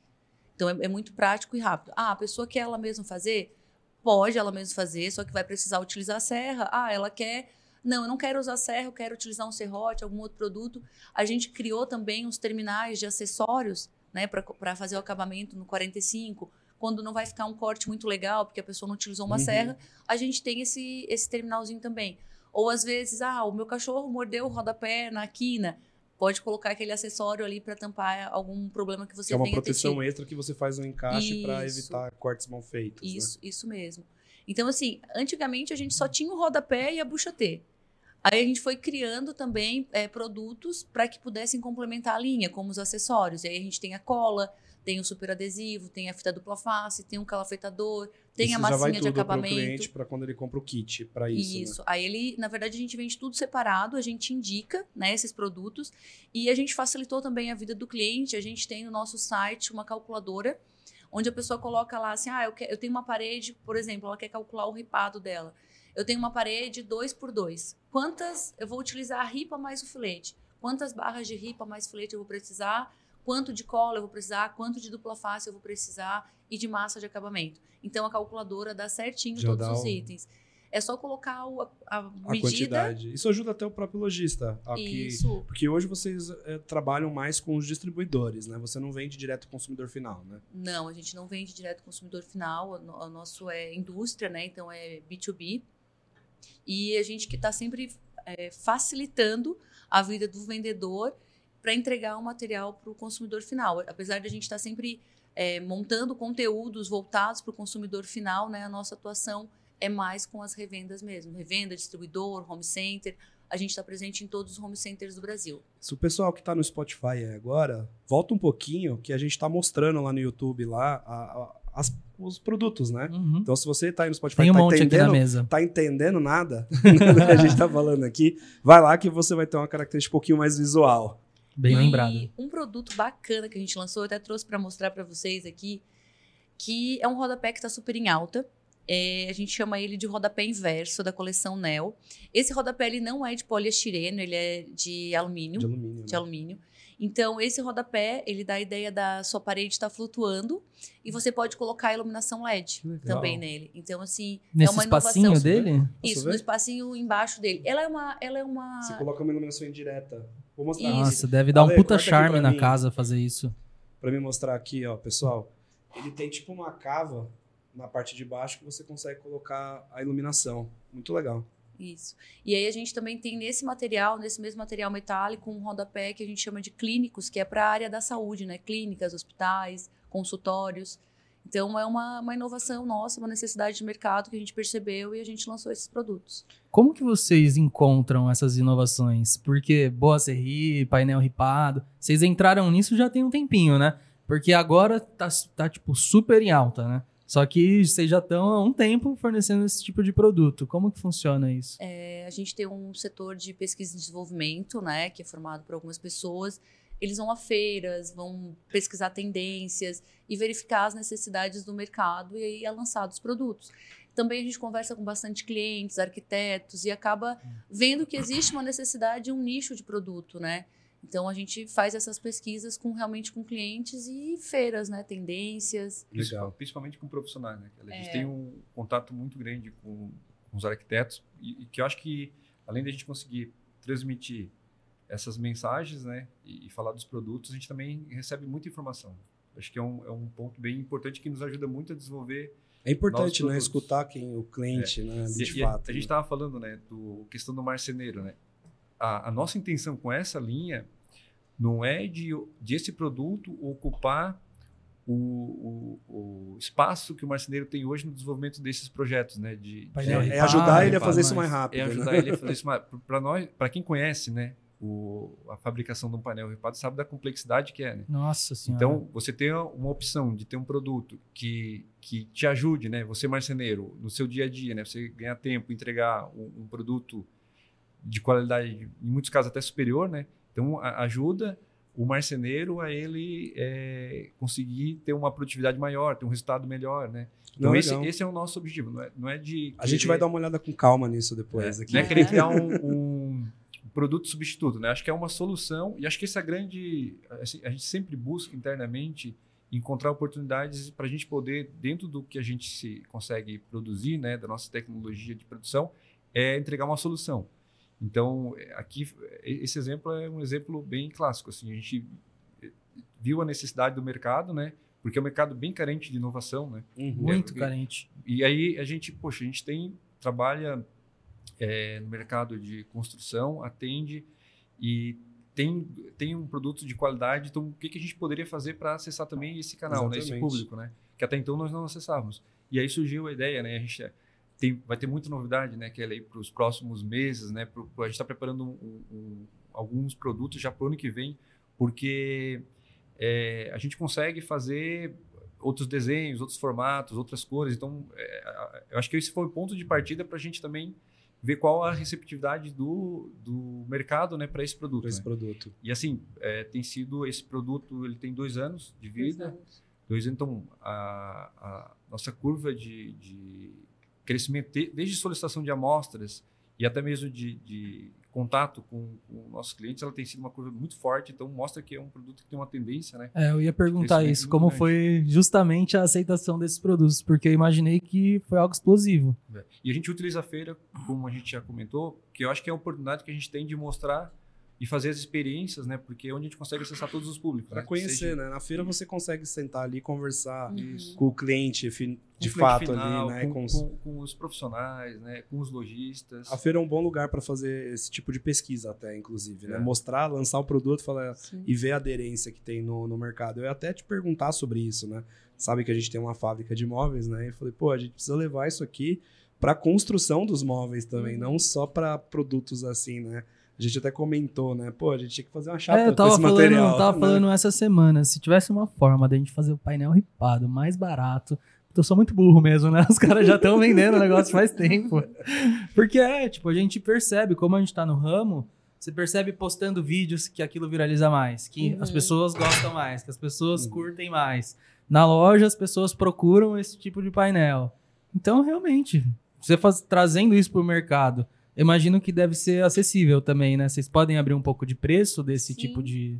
Então é, é muito prático e rápido. Ah, a pessoa quer ela mesma fazer? Pode ela mesma fazer, só que vai precisar utilizar a serra. Ah, ela quer não, eu não quero usar serra, eu quero utilizar um serrote, algum outro produto. A gente criou também uns terminais de acessórios, né, para fazer o acabamento no 45 quando não vai ficar um corte muito legal, porque a pessoa não utilizou uma uhum. serra, a gente tem esse, esse terminalzinho também. Ou às vezes, ah, o meu cachorro mordeu o rodapé na quina. Pode colocar aquele acessório ali para tampar algum problema que você Que é uma proteção extra que você faz um encaixe para evitar cortes mal feitos. né? Isso, isso mesmo. Então, assim, antigamente a gente só tinha o rodapé e a bucha T. Aí a gente foi criando também é, produtos para que pudessem complementar a linha, como os acessórios. E aí a gente tem a cola, tem o super adesivo, tem a fita dupla face, tem um calafetador, tem Isso a já vai massinha de tudo pro acabamento. cliente para quando ele compra o kit para isso. Isso. né? Aí ele, na verdade, a gente vende tudo separado, a gente indica, né, esses produtos e a gente facilitou também a vida do cliente. A gente tem no nosso site uma calculadora onde a pessoa coloca lá assim: "Ah, eu, que- eu tenho uma parede, por exemplo, ela quer calcular o ripado dela. Eu tenho uma parede 2 por 2. Quantas eu vou utilizar a ripa mais o filete? Quantas barras de ripa mais filete eu vou precisar? Quanto de cola eu vou precisar? Quanto de dupla face eu vou precisar? E de massa de acabamento. Então a calculadora dá certinho Já todos dá os o- itens. É só colocar o- a, a A medida. quantidade. Isso ajuda até o próprio lojista. Aqui, Isso. Porque hoje vocês eh, trabalham mais com os distribuidores, né? Você não vende direto ao consumidor final, né? Não, a gente não vende direto ao consumidor final. O o nosso é indústria, né? Então é B2B. E a gente que está sempre é, facilitando a vida do vendedor para entregar o material para o consumidor final. Apesar de a gente estar sempre é, montando conteúdos voltados para o consumidor final, né? A nossa atuação é mais com as revendas mesmo. Revenda, distribuidor, home center. A gente está presente em todos os home centers do Brasil. Se o pessoal que está no Spotify agora, volta um pouquinho, que a gente está mostrando lá no YouTube lá a- a- as- os produtos, né? Uhum. Então, se você está aí no Spotify Tem um tá monte aqui na entendendo, mesa. tá entendendo nada (laughs) do que a gente tá falando aqui, vai lá que você vai ter uma característica um pouquinho mais visual. Bem e lembrado. um produto bacana que a gente lançou, eu até trouxe para mostrar para vocês aqui, que é um rodapé que está super em alta. É, a gente chama ele de rodapé inverso da coleção Nel. Esse rodapé ele não é de poliestireno, ele é de alumínio. De alumínio. de né? alumínio. Então, esse rodapé, ele dá a ideia da sua parede estar flutuando e você pode colocar a iluminação LED legal. também nele. Então, assim, Nesse é uma espacinho inovação. dele? Isso, no espacinho embaixo dele. Ela é uma. Ela é uma. Você coloca uma iluminação indireta. Vou mostrar Isso. Nossa, deve dar um Ale, puta corta aqui charme na mim. casa fazer isso. Pra me mostrar aqui, ó, pessoal. Ele tem tipo uma cava na parte de baixo que você consegue colocar a iluminação. Muito legal. Isso. E aí a gente também tem nesse material, nesse mesmo material metálico, um rodapé que a gente chama de clínicos, que é para a área da saúde, né? Clínicas, hospitais, consultórios. Então é uma, uma inovação nossa, uma necessidade de mercado que a gente percebeu e a gente lançou esses produtos. Como que vocês encontram essas inovações? Porque Boa Serri, painel ripado, vocês entraram nisso já tem um tempinho, né? Porque agora tá, tá tipo super em alta, né? Só que vocês já estão há um tempo fornecendo esse tipo de produto. Como que funciona isso? É, a gente tem um setor de pesquisa e desenvolvimento, né, que é formado por algumas pessoas. Eles vão a feiras, vão pesquisar tendências e verificar as necessidades do mercado e aí é lançado os produtos. Também a gente conversa com bastante clientes, arquitetos e acaba vendo que existe uma necessidade de um nicho de produto, né? Então a gente faz essas pesquisas com realmente com clientes e feiras, né, tendências. Legal. Principalmente com profissionais, né? A gente É. tem um contato muito grande com, com os arquitetos e, e que eu acho que, além da gente conseguir transmitir essas mensagens, né, e, e falar dos produtos, a gente também recebe muita informação. Acho que é um, é um ponto bem importante que nos ajuda muito a desenvolver. É importante, né? Escutar quem, o cliente, né? E- De e a- fato. a, gente né? estava falando, né, do questão do marceneiro, né? A, a nossa intenção com essa linha não é de, de esse produto ocupar o, o, o espaço que o marceneiro tem hoje no desenvolvimento desses projetos, né? De, de- É, é ajudar ele a fazer isso mais. mais rápido. é né? ajudar ele a fazer isso. Para nós, para quem conhece, né, o, a fabricação de um painel ripado, sabe da complexidade que é, né? Nossa senhora. Então, você tem uma opção de ter um produto que, que te ajude, né? Você marceneiro, no seu dia a dia, né? Você ganhar tempo, entregar um, um produto de qualidade, em muitos casos até superior, né? Então, ajuda o marceneiro a ele é, conseguir ter uma produtividade maior, ter um resultado melhor, né? Então, Não, esse, esse é o nosso objetivo, não é, não é de... A gente querer- vai dar uma olhada com calma nisso depois. é, aqui. Não é querer criar (laughs) um, um produto substituto, né? Acho que é uma solução e acho que essa grande assim, a gente sempre busca internamente encontrar oportunidades para a gente poder dentro do que a gente se consegue produzir, né, da nossa tecnologia de produção, é entregar uma solução. Então aqui esse exemplo é um exemplo bem clássico. Assim, a gente viu a necessidade do mercado, né? Porque é um mercado bem carente de inovação, né? Uhum. Muito É, carente. E aí a gente, poxa, a gente tem trabalha é, no mercado de construção, atende e tem, tem um produto de qualidade. Então, o que, que a gente poderia fazer para acessar também esse canal, né, esse público, né? Que até então nós não acessávamos. E aí surgiu a ideia, né? A gente é, tem, vai ter muita novidade, né? Que é para os próximos meses, né? Pro, a gente está preparando um- um- alguns produtos já para o ano que vem, porque é, a gente consegue fazer outros desenhos, outros formatos, outras cores. Então, é, eu acho que esse foi o ponto de partida para a gente também ver qual a receptividade do, do mercado né, para esse produto. Para esse né? produto. E assim, é, tem sido esse produto, ele tem dois anos de vida. Dois, então, a, a nossa curva de, de crescimento, de- desde solicitação de amostras e até mesmo de, de contato com, com nossos clientes, ela tem sido uma curva muito forte. Então, mostra que é um produto que tem uma tendência, né? É, eu ia perguntar isso, como muito foi justamente a aceitação desses produtos, porque eu imaginei que foi algo explosivo. E a gente utiliza a feira, como a gente já comentou, que eu acho que é a oportunidade que a gente tem de mostrar e fazer as experiências, né? Porque é onde a gente consegue acessar todos os públicos. Para né? conhecer, Seja né? Na feira você consegue sentar ali e conversar Uhum. com o cliente fi- de com fato final, ali, né? Com, Com os- com- os profissionais, né? Com os lojistas. A feira é um bom lugar para fazer esse tipo de pesquisa até, inclusive, né? É. Mostrar, lançar o produto falar, Sim. e ver a aderência que tem no, no mercado. Eu ia até te perguntar sobre isso, né? Sabe que a gente tem uma fábrica de móveis, né? E eu falei, pô, a gente precisa levar isso aqui para construção dos móveis também, Uhum. não só para produtos assim, né? A gente até comentou, né? Pô, a gente tinha que fazer uma chapa É, eu com tava esse falando, material. eu tava né? falando essa semana, se tivesse uma forma da gente fazer o painel ripado mais barato, eu sou muito burro mesmo, né? (laughs) Os caras já estão vendendo o negócio faz tempo. Porque é, tipo, a gente percebe, como a gente tá no ramo, você percebe postando vídeos que aquilo viraliza mais, que Uhum. as pessoas gostam mais, que as pessoas Uhum. curtem mais. Na loja, as pessoas procuram esse tipo de painel. Então, realmente, você faz, trazendo isso pro mercado, imagino que deve ser acessível também, né? Vocês podem abrir um pouco de preço desse Sim. tipo de.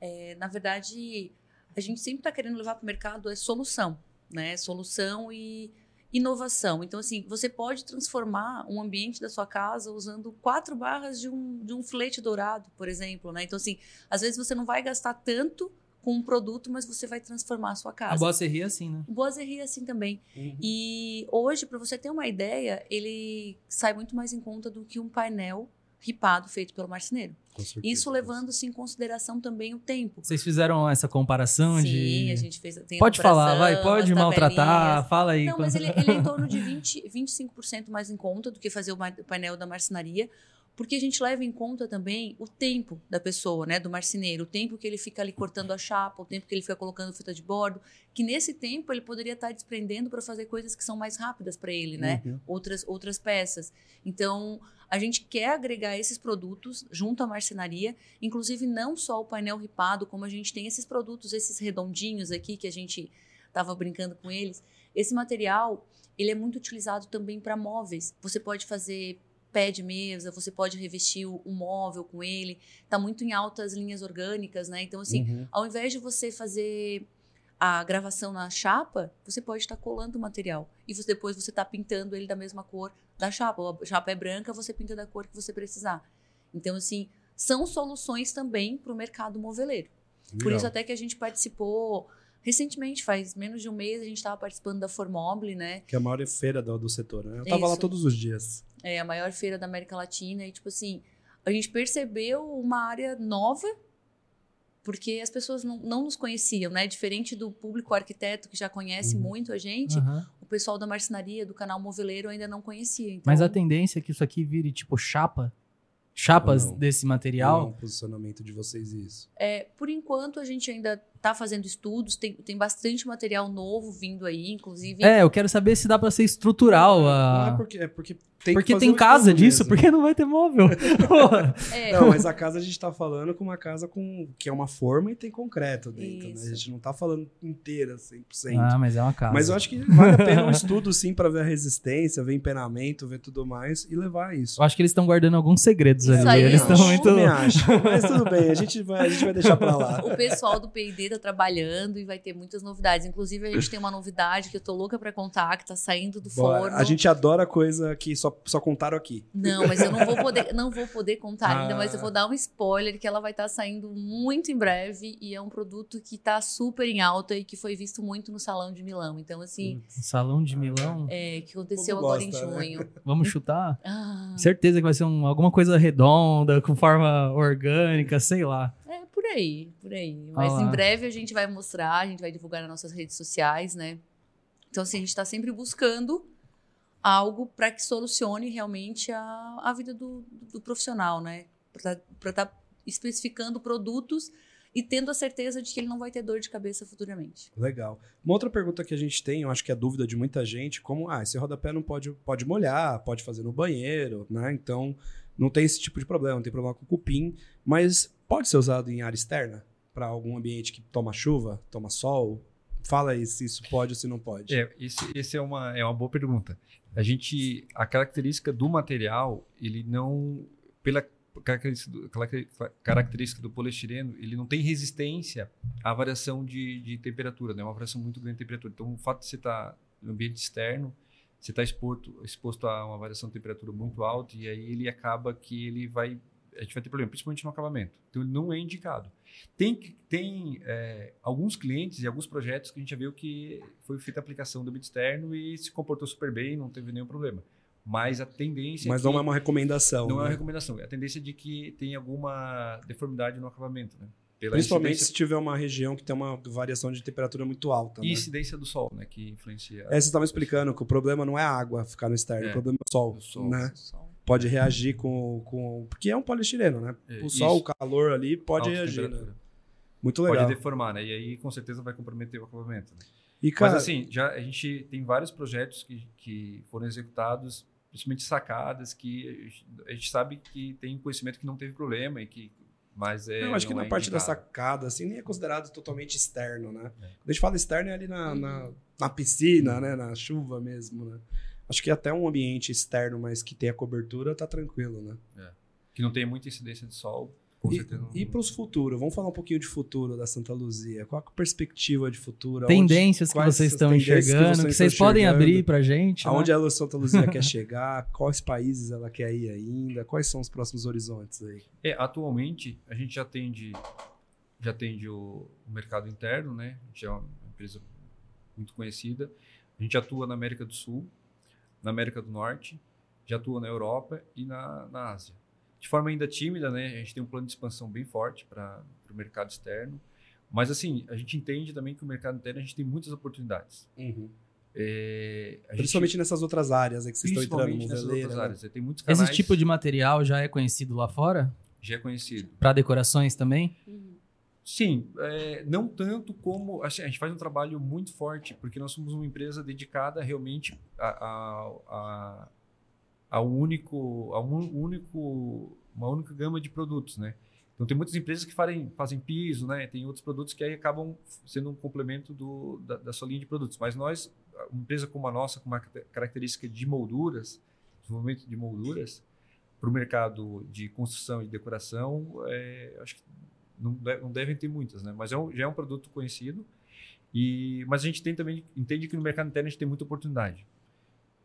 É, na verdade, a gente sempre está querendo levar para o mercado é solução, né? Solução e inovação. Então, assim, você pode transformar um ambiente da sua casa usando quatro barras de um, de um filete dourado, por exemplo, né? Então, assim, às vezes você não vai gastar tanto com um produto, mas você vai transformar a sua casa. A Boisserie é assim, né? O Boiserie é assim também. Uhum. E hoje, para você ter uma ideia, ele sai muito mais em conta do que um painel ripado feito pelo marceneiro. Com certeza. Isso levando-se em consideração também o tempo. Vocês fizeram essa comparação Sim, de. a gente fez. Pode falar, vai, pode maltratar, fala aí. Não, mas ele, ele é em torno de (laughs) 20, 25% mais em conta do que fazer o painel da marcenaria, porque a gente leva em conta também o tempo da pessoa, né, do marceneiro, o tempo que ele fica ali cortando a chapa, o tempo que ele fica colocando fita de bordo, que nesse tempo ele poderia estar desprendendo para fazer coisas que são mais rápidas para ele, né? Uhum. outras, outras peças. Então, a gente quer agregar esses produtos junto à marcenaria, inclusive não só o painel ripado, como a gente tem esses produtos, esses redondinhos aqui que a gente estava brincando com eles. Esse material, ele é muito utilizado também para móveis. Você pode fazer pé de mesa, você pode revestir o, o móvel com ele. Está muito em altas linhas orgânicas, né? Então, assim, Uhum. ao invés de você fazer a gravação na chapa, você pode estar colando o material. E você- depois você está pintando ele da mesma cor da chapa. Ou A chapa é branca, você pinta da cor que você precisar. Então, assim, são soluções também para o mercado moveleiro. Por Legal. isso até que a gente participou recentemente, faz menos de um mês, a gente estava participando da Formobile, né? Que é a maior feira do, do setor, né? Eu tava lá todos os dias. É a maior feira da América Latina. E, tipo assim, a gente percebeu uma área nova, porque as pessoas não, não nos conheciam, né? Diferente do público arquiteto que já conhece Uhum. muito a gente, Aham. o pessoal da marcenaria, do canal moveleiro ainda não conhecia. Então, Mas a tendência é que isso aqui vire tipo chapa? Chapas desse Não é material? um posicionamento de vocês isso. é, por enquanto, a gente ainda está fazendo estudos, tem, tem bastante material novo vindo aí, inclusive. É, eu quero saber se dá pra ser estrutural. Não a- é porque, é porque tem que Porque tem casa disso, mesmo. porque não vai ter móvel. (laughs) É, Não, mas a casa a gente tá falando com uma casa com que é uma forma e tem concreto dentro, né? A gente não tá falando inteira 100%. ah, mas é uma casa. Mas eu acho que vale a pena um estudo sim pra ver a resistência, ver empenamento, ver tudo mais e levar isso. Eu acho que eles estão guardando alguns segredos Isso ali. aí, eles estão muito. Mas tudo bem, a gente vai, a gente vai deixar pra lá. o pessoal do P&D vida trabalhando e vai ter muitas novidades. Inclusive, a gente tem uma novidade que eu tô louca para contar, que tá saindo do Bora. forno. A gente adora coisa que só, só contaram aqui. Não, mas eu não vou poder, não vou poder contar ainda, mas eu Ah. vou dar um spoiler que ela vai estar saindo muito em breve e é um produto que tá super em alta e que foi visto muito no Salão de Milão. Então, assim, Salão de Milão. é, que aconteceu agora gosta, em né? junho. (laughs) Vamos chutar? Ah, Certeza que vai ser um- alguma coisa redonda, com forma orgânica, sei lá. é por aí, por aí. Mas Ah em breve a gente vai mostrar, a gente vai divulgar nas nossas redes sociais, né? Então, assim, a gente está sempre buscando algo para que solucione realmente a, a vida do, do profissional, né? Para estar especificando produtos e tendo a certeza de que ele não vai ter dor de cabeça futuramente. Legal. Uma outra pergunta que a gente tem, eu acho que é dúvida de muita gente, como, ah, esse rodapé não pode, pode molhar, pode fazer no banheiro, né? Então, não tem esse tipo de problema, não tem problema com cupim, mas pode ser usado em área externa? Para algum ambiente que toma chuva, toma sol? Fala aí se isso pode ou se não pode. É, esse, esse é, uma, é uma boa pergunta. A gente, a característica do material, ele não, pela característica do, poliestireno, ele não tem resistência à variação de, de temperatura, né? É uma variação muito grande de temperatura. Então, o fato de você estar no ambiente externo, você está exposto, exposto a uma variação de temperatura muito alta e aí ele acaba que ele vai, a gente vai ter problema, principalmente no acabamento. Então, ele não é indicado. Tem, tem é, alguns clientes e alguns projetos que a gente já viu que foi feita a aplicação do ambiente externo e se comportou super bem, não teve nenhum problema. Mas a tendência Mas é não é uma recomendação. não é uma né? recomendação. A tendência é de que tem alguma deformidade no acabamento, né? Pela Principalmente incidência, se tiver uma região que tem uma variação de temperatura muito alta. e né? incidência do sol, né? Que influencia. É, vocês estavam explicando que o problema não é a água ficar no externo, É, o problema é o sol, o sol. né? Sol. Pode reagir com, com... Porque é um poliestireno, né? É, o sol, o calor ali pode alta reagir, né? Muito legal. Pode deformar, né? E aí, com certeza, vai comprometer o acabamento. Né? E, cara, Mas assim, já a gente tem vários projetos que, que foram executados, principalmente sacadas, que a gente- sabe que tem conhecimento que não teve problema e que mas é eu acho que não na é parte da indicado. sacada, assim, nem é considerado totalmente externo, né? É. Quando a gente fala externo, é ali na, na, na piscina, né? Na chuva mesmo, né? Acho que até um ambiente externo, mas que tenha cobertura, tá tranquilo, né? que não tem muita incidência de sol, com E, certeza. não- e para os futuros, vamos falar um pouquinho de futuro da Santa Luzia. Qual a perspectiva de futuro? Tendências Aonde- que vocês estão enxergando, que vocês, estão podem enxergando? abrir pra gente. né? Aonde a Santa Luzia quer chegar? (laughs) Quais países ela quer ir ainda? Quais são os próximos horizontes aí? É, atualmente a gente já atende já atende o, o mercado interno, né? A gente é uma empresa muito conhecida. A gente atua na América do Sul, na América do Norte, já atua na Europa e na, na Ásia. De forma ainda tímida, né? A gente tem um plano de expansão bem forte para o mercado externo. Mas assim, a gente entende também que o mercado interno a gente tem muitas oportunidades. É, a gente- Principalmente nessas outras áreas aí que vocês estão entrando, principalmente nessas moveleira, outras né? áreas. Tem muitos canais, Esse tipo de material já é conhecido lá fora? já é conhecido. Pra decorações também? Uhum. Sim, é, não tanto como. assim, a gente faz um trabalho muito forte, porque nós somos uma empresa dedicada realmente a, a, a, único, a um único, uma única gama de produtos, né? Então tem muitas empresas que fazem, fazem piso, né? Tem outros produtos que aí acabam sendo um complemento do, da, da sua linha de produtos. Mas nós, uma empresa como a nossa, com uma característica de molduras, desenvolvimento de molduras, para o mercado de construção e decoração, é, acho que não, de- não devem ter muitas, né? Mas é um- já é um produto conhecido. E, mas a gente tem também entende que no mercado interno a gente tem muita oportunidade.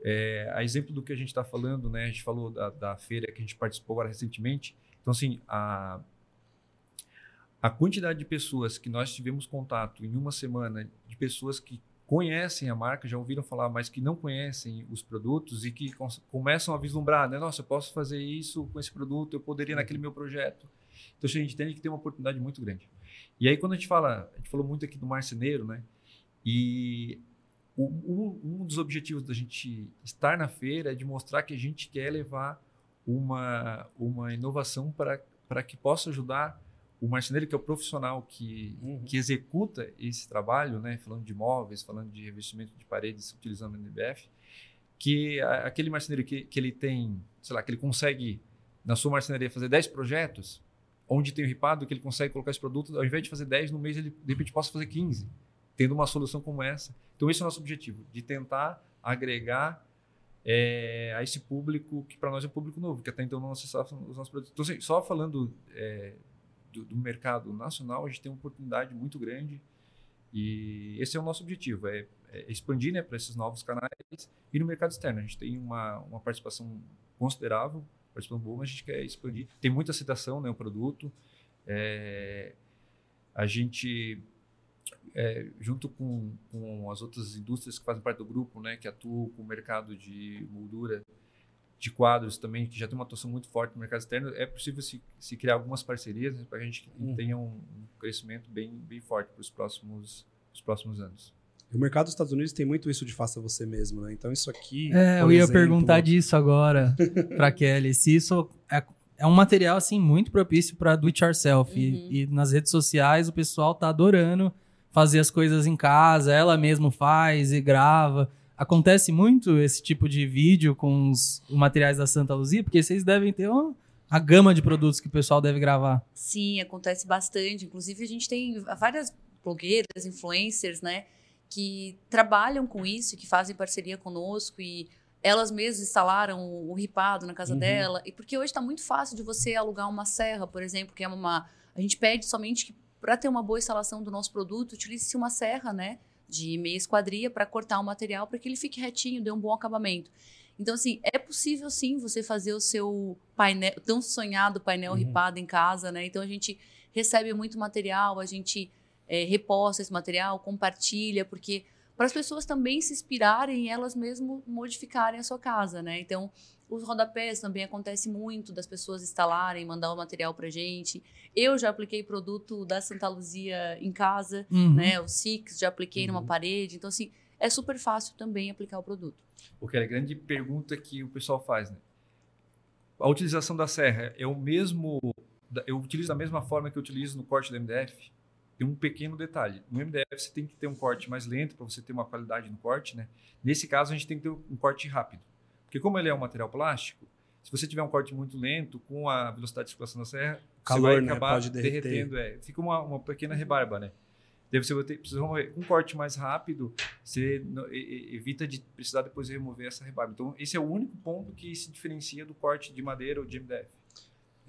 É, a exemplo do que a gente está falando, né? A gente falou da, da feira que a gente participou agora recentemente. Então, assim, a, a quantidade de pessoas que nós tivemos contato em uma semana, de pessoas que conhecem a marca, já ouviram falar, mas que não conhecem os produtos e que começam a vislumbrar, né? Nossa, eu posso fazer isso com esse produto, eu poderia naquele meu projeto. Então, a gente entende que tem uma oportunidade muito grande. E aí, quando a gente fala, a gente falou muito aqui do marceneiro, né? E o- um, um dos objetivos da gente estar na feira é de mostrar que a gente quer levar uma, uma inovação para, para que possa ajudar o marceneiro, que é o profissional que, Uhum. que executa esse trabalho, né? falando de móveis, falando de revestimento de paredes utilizando o NBF, que a- aquele marceneiro que, que ele tem, sei lá, que ele consegue na sua marcenaria fazer 10 projetos, onde tem o ripado, que ele consegue colocar esse produto, ao invés de fazer 10 no mês, ele de repente possa fazer 15, tendo uma solução como essa. Então esse é o nosso objetivo, de tentar agregar é, a esse público que para nós é um público novo, que até então não acessava os nossos produtos. Então, assim, só falando é, do, do, mercado nacional, a gente tem uma oportunidade muito grande e esse é o nosso objetivo, é, é expandir né, para esses novos canais e no mercado externo. A gente tem uma, uma participação considerável, participação boa, mas a gente quer expandir. Tem muita aceitação, né, o produto. É, a gente, é, junto com, com as outras indústrias que fazem parte do grupo, né, que atuam com o mercado de moldura, de quadros também, que já tem uma atuação muito forte no mercado externo, é possível se, se criar algumas parcerias né, para que a gente uhum. tenha um, um, crescimento bem, bem forte para os próximos, os próximos anos. O mercado dos Estados Unidos tem muito isso de faça você mesmo, né? Então isso aqui. É, eu ia exemplo... perguntar disso agora para (laughs) Kelly. Se isso é, é, um material assim muito propício para do it yourself uhum. e, e, nas redes sociais o pessoal tá adorando fazer as coisas em casa, ela mesmo faz e grava. Acontece muito esse tipo de vídeo com os, os materiais da Santa Luzia, porque vocês devem ter uma, a gama de produtos que o pessoal deve gravar. Sim, acontece bastante. Inclusive, a gente tem várias blogueiras, influencers, né, que trabalham com isso, que fazem parceria conosco e elas mesmas instalaram o, ripado na casa uhum. dela. E porque hoje está muito fácil de você alugar uma serra, por exemplo, que é uma. A gente pede somente que, para ter uma boa instalação do nosso produto, utilize-se uma serra, né? de meia esquadria para cortar o material para que ele fique retinho, dê um bom acabamento. Então, assim, é possível sim você fazer o seu painel, tão sonhado painel uhum. ripado em casa, né? Então a gente recebe muito material, a gente é, reposta esse material, compartilha, porque para as pessoas também se inspirarem e elas mesmo modificarem a sua casa, né? Então, os rodapés também acontece muito das pessoas instalarem, mandar o material para gente. Eu já apliquei produto da Santa Luzia em casa, uhum. né? O Six já apliquei uhum. numa parede. Então, assim, é super fácil também aplicar o produto. Porque é a grande pergunta que o pessoal faz, né? A utilização da serra é o mesmo... Eu utilizo da mesma forma que eu utilizo no corte do MDF? Tem um pequeno detalhe. No MDF você tem que ter um corte mais lento para você ter uma qualidade no corte, né? Nesse caso a gente tem que ter um corte rápido. Porque como ele é um material plástico, se você tiver um corte muito lento, com a velocidade de circulação da serra, Calor, você vai né? acabar né? derretendo. É, fica uma, uma pequena rebarba, né? Daí você ter, precisa um corte mais rápido, você evita de precisar depois remover essa rebarba. Então, esse é o único ponto que se diferencia do corte de madeira ou de MDF.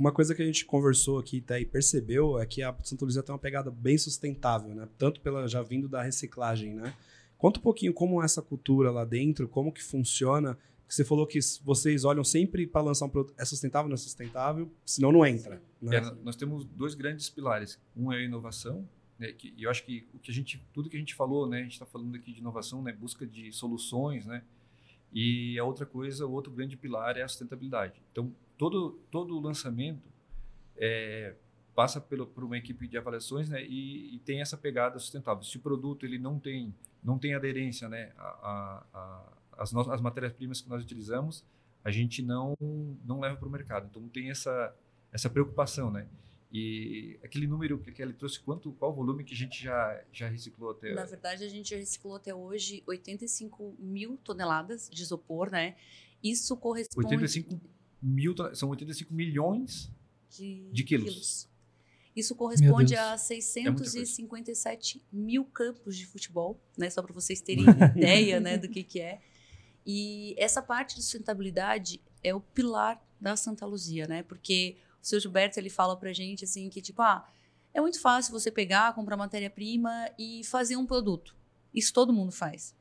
Uma coisa que a gente conversou aqui tá, e percebeu é que a Santa Luzia tem uma pegada bem sustentável, né? Tanto pela já vindo da reciclagem, né? Conta um pouquinho como é essa cultura lá dentro, como que funciona você falou que vocês olham sempre para lançar um produto. É sustentável, não é sustentável, senão não entra. Né? É, nós temos dois grandes pilares. Um é a inovação, né, e eu acho que o que a gente, tudo que a gente falou, né, a gente está falando aqui de inovação, né, busca de soluções, né, e a outra coisa, o outro grande pilar é a sustentabilidade. Então, todo todo lançamento é, passa pelo, por uma equipe de avaliações, né, e, e, tem essa pegada sustentável. Se o produto ele não tem não tem aderência, né, a, a as, as matérias-primas que nós utilizamos, a gente não, não leva para o mercado. Então, tem essa, essa preocupação, né? E aquele número que a Kelly trouxe, quanto, qual o volume que a gente já, já reciclou até Na verdade, a gente já reciclou até hoje 85 mil toneladas de isopor, né? Isso corresponde... 85 mil, são 85 milhões de, de quilos. quilos. Isso corresponde a 657 é mil campos de futebol, né? Só para vocês terem (laughs) ideia né, do que, que é. E essa parte de sustentabilidade é o pilar da Santa Luzia, né? Porque o seu Gilberto ele fala pra gente assim que tipo, ah, é muito fácil você pegar, comprar matéria-prima e fazer um produto. Isso todo mundo faz.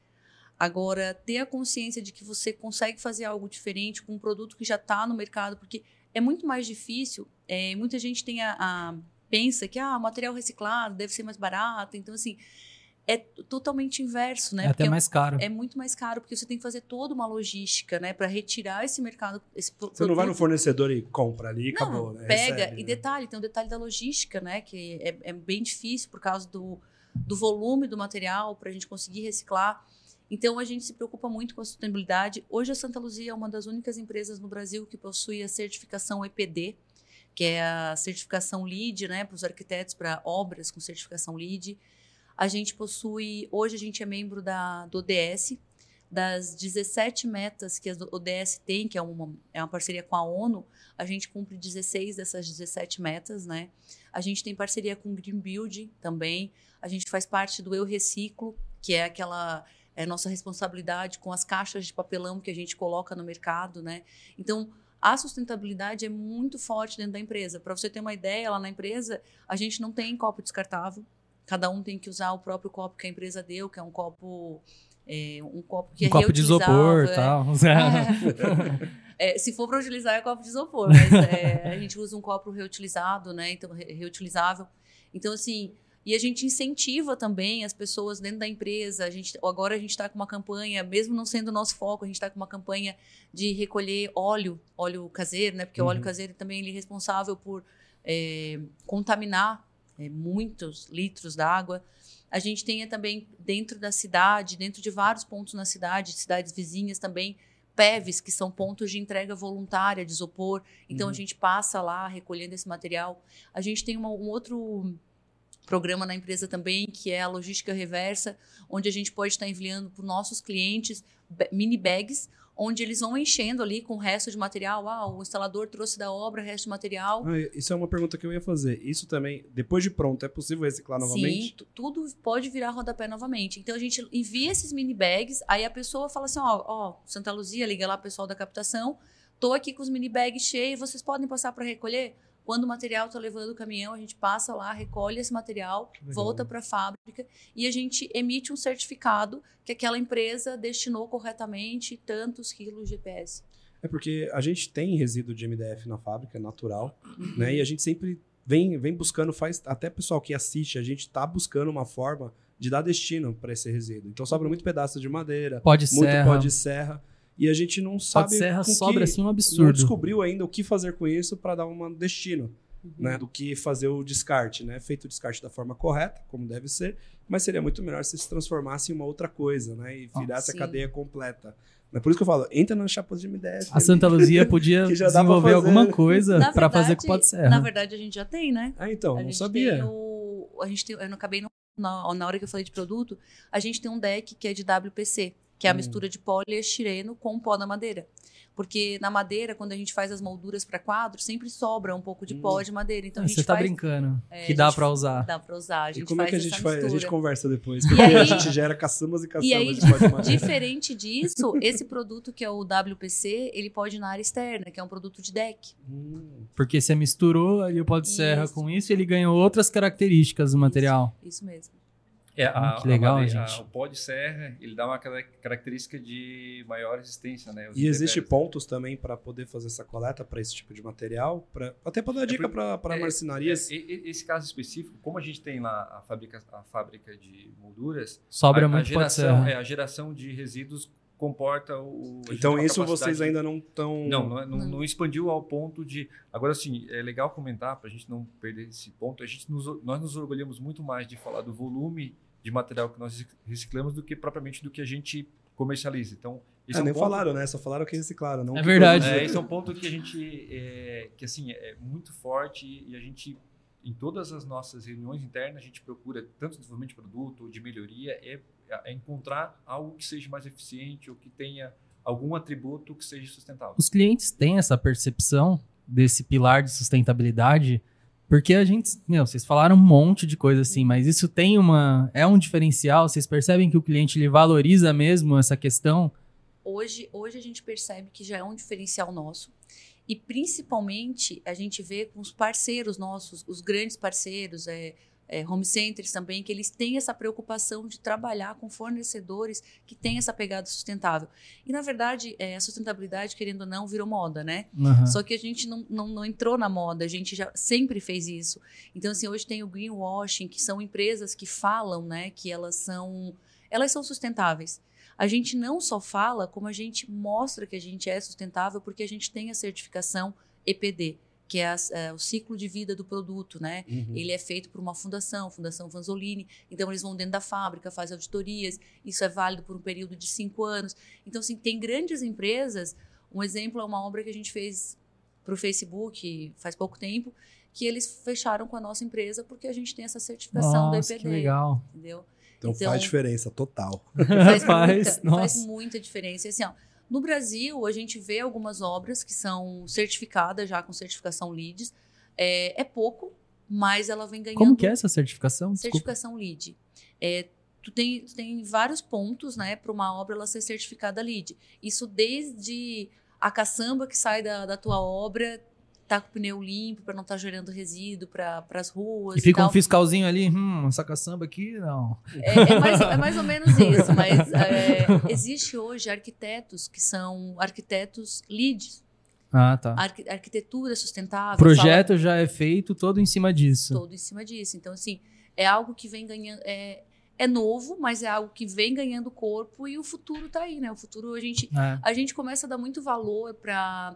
Agora, ter a consciência de que você consegue fazer algo diferente com um produto que já está no mercado, porque é muito mais difícil. É, muita gente tem a, a pensa que ah, material reciclado deve ser mais barato. Então, assim, é totalmente inverso, né? É até mais caro. É, é, muito mais caro, porque você tem que fazer toda uma logística, né? Para retirar esse mercado. Esse você não vai no fornecedor e compra ali e acabou, né? Pega. Recebe, e né? detalhe, tem o um detalhe da logística, né? Que é, é bem difícil por causa do, do volume do material para a gente conseguir reciclar. Então a gente se preocupa muito com a sustentabilidade. Hoje a Santa Luzia é uma das únicas empresas no Brasil que possui a certificação EPD, que é a certificação LEED, né, para os arquitetos para obras com certificação LEED. A gente possui, hoje a gente é membro da, do ODS, das 17 metas que a ODS tem, que é uma, é uma parceria com a ONU, a gente cumpre 16 dessas 17 metas, né? A gente tem parceria com o Green Build também, a gente faz parte do Eu Reciclo, que é aquela é nossa responsabilidade com as caixas de papelão que a gente coloca no mercado, né? Então, a sustentabilidade é muito forte dentro da empresa. Para você ter uma ideia, lá na empresa, a gente não tem copo descartável. Cada um tem que usar o próprio copo que a empresa deu, que é um copo é, um copo que um é copo de isopor é. tal. (laughs) É, se for para utilizar, é copo de isopor, mas é, a gente usa um copo reutilizado, né? Então, re reutilizável. Então, assim, e a gente incentiva também as pessoas dentro da empresa. A gente, agora a gente está com uma campanha, mesmo não sendo o nosso foco, a gente está com uma campanha de recolher óleo, óleo caseiro, né? Porque uhum. o óleo caseiro também ele é responsável por é, contaminar é, muitos litros d'água. A gente tem também dentro da cidade, dentro de vários pontos na cidade, cidades vizinhas também, PEVs, que são pontos de entrega voluntária de isopor. Então uhum. a gente passa lá recolhendo esse material. A gente tem uma, um outro programa na empresa também, que é a logística reversa, onde a gente pode estar enviando para os nossos clientes mini bags, onde eles vão enchendo ali com o resto de material. Ah, o instalador trouxe da obra o resto de material. Ah, isso é uma pergunta que eu ia fazer. Isso também, depois de pronto, é possível reciclar novamente? Sim, tudo pode virar rodapé novamente. Então a gente envia esses mini bags, aí a pessoa fala assim: ó, ó, Santa Luzia, liga lá pessoal da captação, tô aqui com os mini bags cheios, vocês podem passar para recolher? Quando o material está levando o caminhão, a gente passa lá, recolhe esse material, Legal. volta para a fábrica e a gente emite um certificado que aquela empresa destinou corretamente tantos quilos de EPS. É porque a gente tem resíduo de MDF na fábrica, natural, uhum. né? E a gente sempre vem, vem buscando, faz até pessoal que assiste, a gente está buscando uma forma de dar destino para esse resíduo. Então sobra muito pedaço de madeira, pode muito serra. pó de serra e a gente não sabe. Serra sobra que, assim um absurdo. Não descobriu ainda o que fazer com isso para dar um destino. Uhum. Né, do que fazer o descarte, né? Feito o descarte da forma correta, como deve ser, mas seria muito melhor se se transformasse em uma outra coisa, né? E virasse oh, a cadeia completa. É por isso que eu falo, entra na chapa de MDF. A Santa Luzia podia (laughs) desenvolver alguma coisa para fazer com o pó de serra. Na verdade, a gente já tem, né? Ah, então, a não sabia. O, a gente tem, eu não acabei no, na, na hora que eu falei de produto, a gente tem um deck que é de WPC que é a hum. mistura de poliestireno com pó da madeira. Porque na madeira, quando a gente faz as molduras para quadro, sempre sobra um pouco de hum. pó de madeira. Então, ah, Você está brincando. É, que dá para usar. Dá para usar. A gente e como é que a gente faz? A gente conversa depois. Porque aí, a gente gera caçambas e caçambas e aí, de pó de madeira. Diferente disso, esse produto que é o WPC, ele pode ir na área externa, que é um produto de deck. Hum. Porque você misturou ali o pó de serra isso. com isso e ele ganhou outras características do material. Isso, isso mesmo. É, a, que legal, a, gente. A, o pó de serra, ele dá uma característica de maior resistência, né? e existe pontos também para poder fazer essa coleta para esse tipo de material, pra, até para dar é dica é para é, marcenarias. É, esse caso específico, como a gente tem lá a fábrica, a fábrica de molduras, sobra a, muito a geração, é, a geração de resíduos comporta o. Então isso vocês ainda não estão. Não, não, não, não, expandiu ao ponto de. Agora sim, é legal comentar para a gente não perder esse ponto. A gente nos, nós nos orgulhamos muito mais de falar do volume de material que nós reciclamos do que propriamente do que a gente comercializa. Então, esse é, é um nem ponto... falaram, né? Só falaram que reciclaram, não É verdade. É, esse é um ponto que a gente é, que assim é muito forte e a gente em todas as nossas reuniões internas a gente procura tanto desenvolvimento de produto ou de melhoria é, é encontrar algo que seja mais eficiente ou que tenha algum atributo que seja sustentável. Os clientes têm essa percepção desse pilar de sustentabilidade porque a gente, meu, vocês falaram um monte de coisa assim, mas isso tem uma. É um diferencial? Vocês percebem que o cliente ele valoriza mesmo essa questão? Hoje, hoje a gente percebe que já é um diferencial nosso. E principalmente a gente vê com os parceiros nossos, os grandes parceiros, é, é, home centers também, que eles têm essa preocupação de trabalhar com fornecedores que têm essa pegada sustentável. E, na verdade, é, a sustentabilidade, querendo ou não, virou moda, né? Uhum. Só que a gente não, não, não, entrou na moda, a gente já sempre fez isso. Então, assim, hoje tem o greenwashing, que são empresas que falam, né, que elas são, elas são sustentáveis. A gente não só fala, como a gente mostra que a gente é sustentável, porque a gente tem a certificação EPD que é, a, é, o ciclo de vida do produto, né? Uhum. Ele é feito por uma fundação, Fundação Vanzolini. Então, eles vão dentro da fábrica, fazem auditorias. Isso é válido por um período de cinco anos. Então, assim, tem grandes empresas. Um exemplo é uma obra que a gente fez para o Facebook faz pouco tempo, que eles fecharam com a nossa empresa porque a gente tem essa certificação nossa, do EPD. Que legal. Entendeu? Então, então faz diferença total. Faz, (laughs) faz, muita, faz muita diferença. Assim, ó, no Brasil, a gente vê algumas obras que são certificadas já com certificação LEED. É, é pouco, mas ela vem ganhando. Como que é essa certificação? Desculpa. Certificação LEED. É, tu tem, tu tem vários pontos, né, para uma obra ela ser certificada LEED. Isso desde a caçamba que sai da, da tua obra tá com o pneu limpo para não estar tá gerando resíduo para as ruas. E fica e um fiscalzinho ali, hum, essa caçamba aqui, não. É, é, mais, é mais ou menos isso, (laughs) mas é, existe hoje arquitetos que são arquitetos leads. Ah, tá. Arqu arquitetura sustentável. O projeto fala, já é feito todo em cima disso. Todo em cima disso. Então, assim, é algo que vem ganhando. É, é novo, mas é algo que vem ganhando corpo e o futuro está aí, né? O futuro a gente, é. a gente começa a dar muito valor para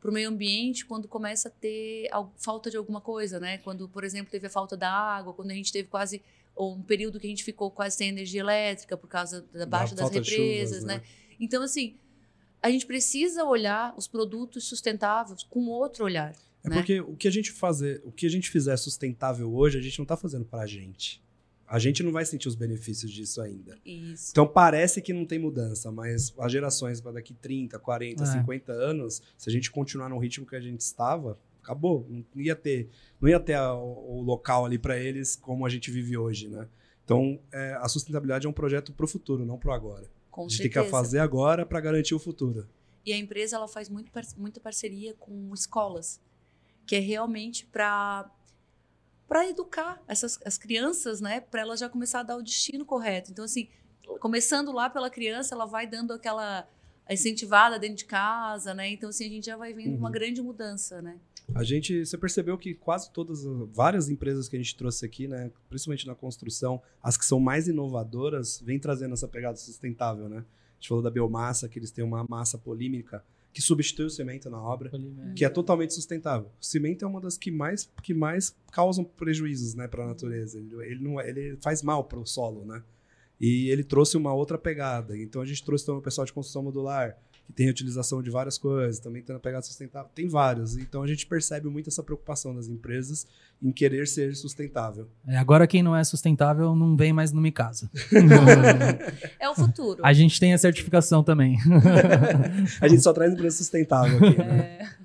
para o meio ambiente quando começa a ter falta de alguma coisa, né? Quando, por exemplo, teve a falta da água, quando a gente teve quase um período que a gente ficou quase sem energia elétrica por causa da baixa da das represas, chuvas, né? né? Então, assim, a gente precisa olhar os produtos sustentáveis com outro olhar. É né? porque o que a gente fazer, o que a gente fizer sustentável hoje, a gente não está fazendo para a gente a gente não vai sentir os benefícios disso ainda. Isso. Então parece que não tem mudança, mas as gerações para daqui 30, 40, é. 50 anos, se a gente continuar no ritmo que a gente estava, acabou. Não ia ter, não ia ter a, o, local ali para eles como a gente vive hoje, né? Então é, a sustentabilidade é um projeto para o futuro, não para o agora. Com a gente certeza. tem que fazer agora para garantir o futuro. E a empresa ela faz muito, muita parceria com escolas, que é realmente para para educar essas as crianças, né, para elas já começar a dar o destino correto. Então assim, começando lá pela criança, ela vai dando aquela incentivada dentro de casa, né? Então assim, a gente já vai vendo uhum. uma grande mudança, né? A gente, você percebeu que quase todas, várias empresas que a gente trouxe aqui, né, principalmente na construção, as que são mais inovadoras, vêm trazendo essa pegada sustentável, né? A gente falou da biomassa, que eles têm uma massa polímica que substitui o cimento na obra, que é totalmente sustentável. O cimento é uma das que mais, que mais causam prejuízos né, para a natureza. Ele, ele, não, é, ele faz mal para o solo, né? E ele trouxe uma outra pegada. Então a gente trouxe também o pessoal de construção modular, que tem a utilização de várias coisas, também tem a pegada sustentável. Tem vários. Então a gente percebe muito essa preocupação das empresas em querer ser sustentável. É, agora quem não é sustentável não vem mais no Mi Casa. (laughs) é o futuro. A gente tem a certificação também. (laughs) a gente só traz empresa sustentável aqui. Né? É.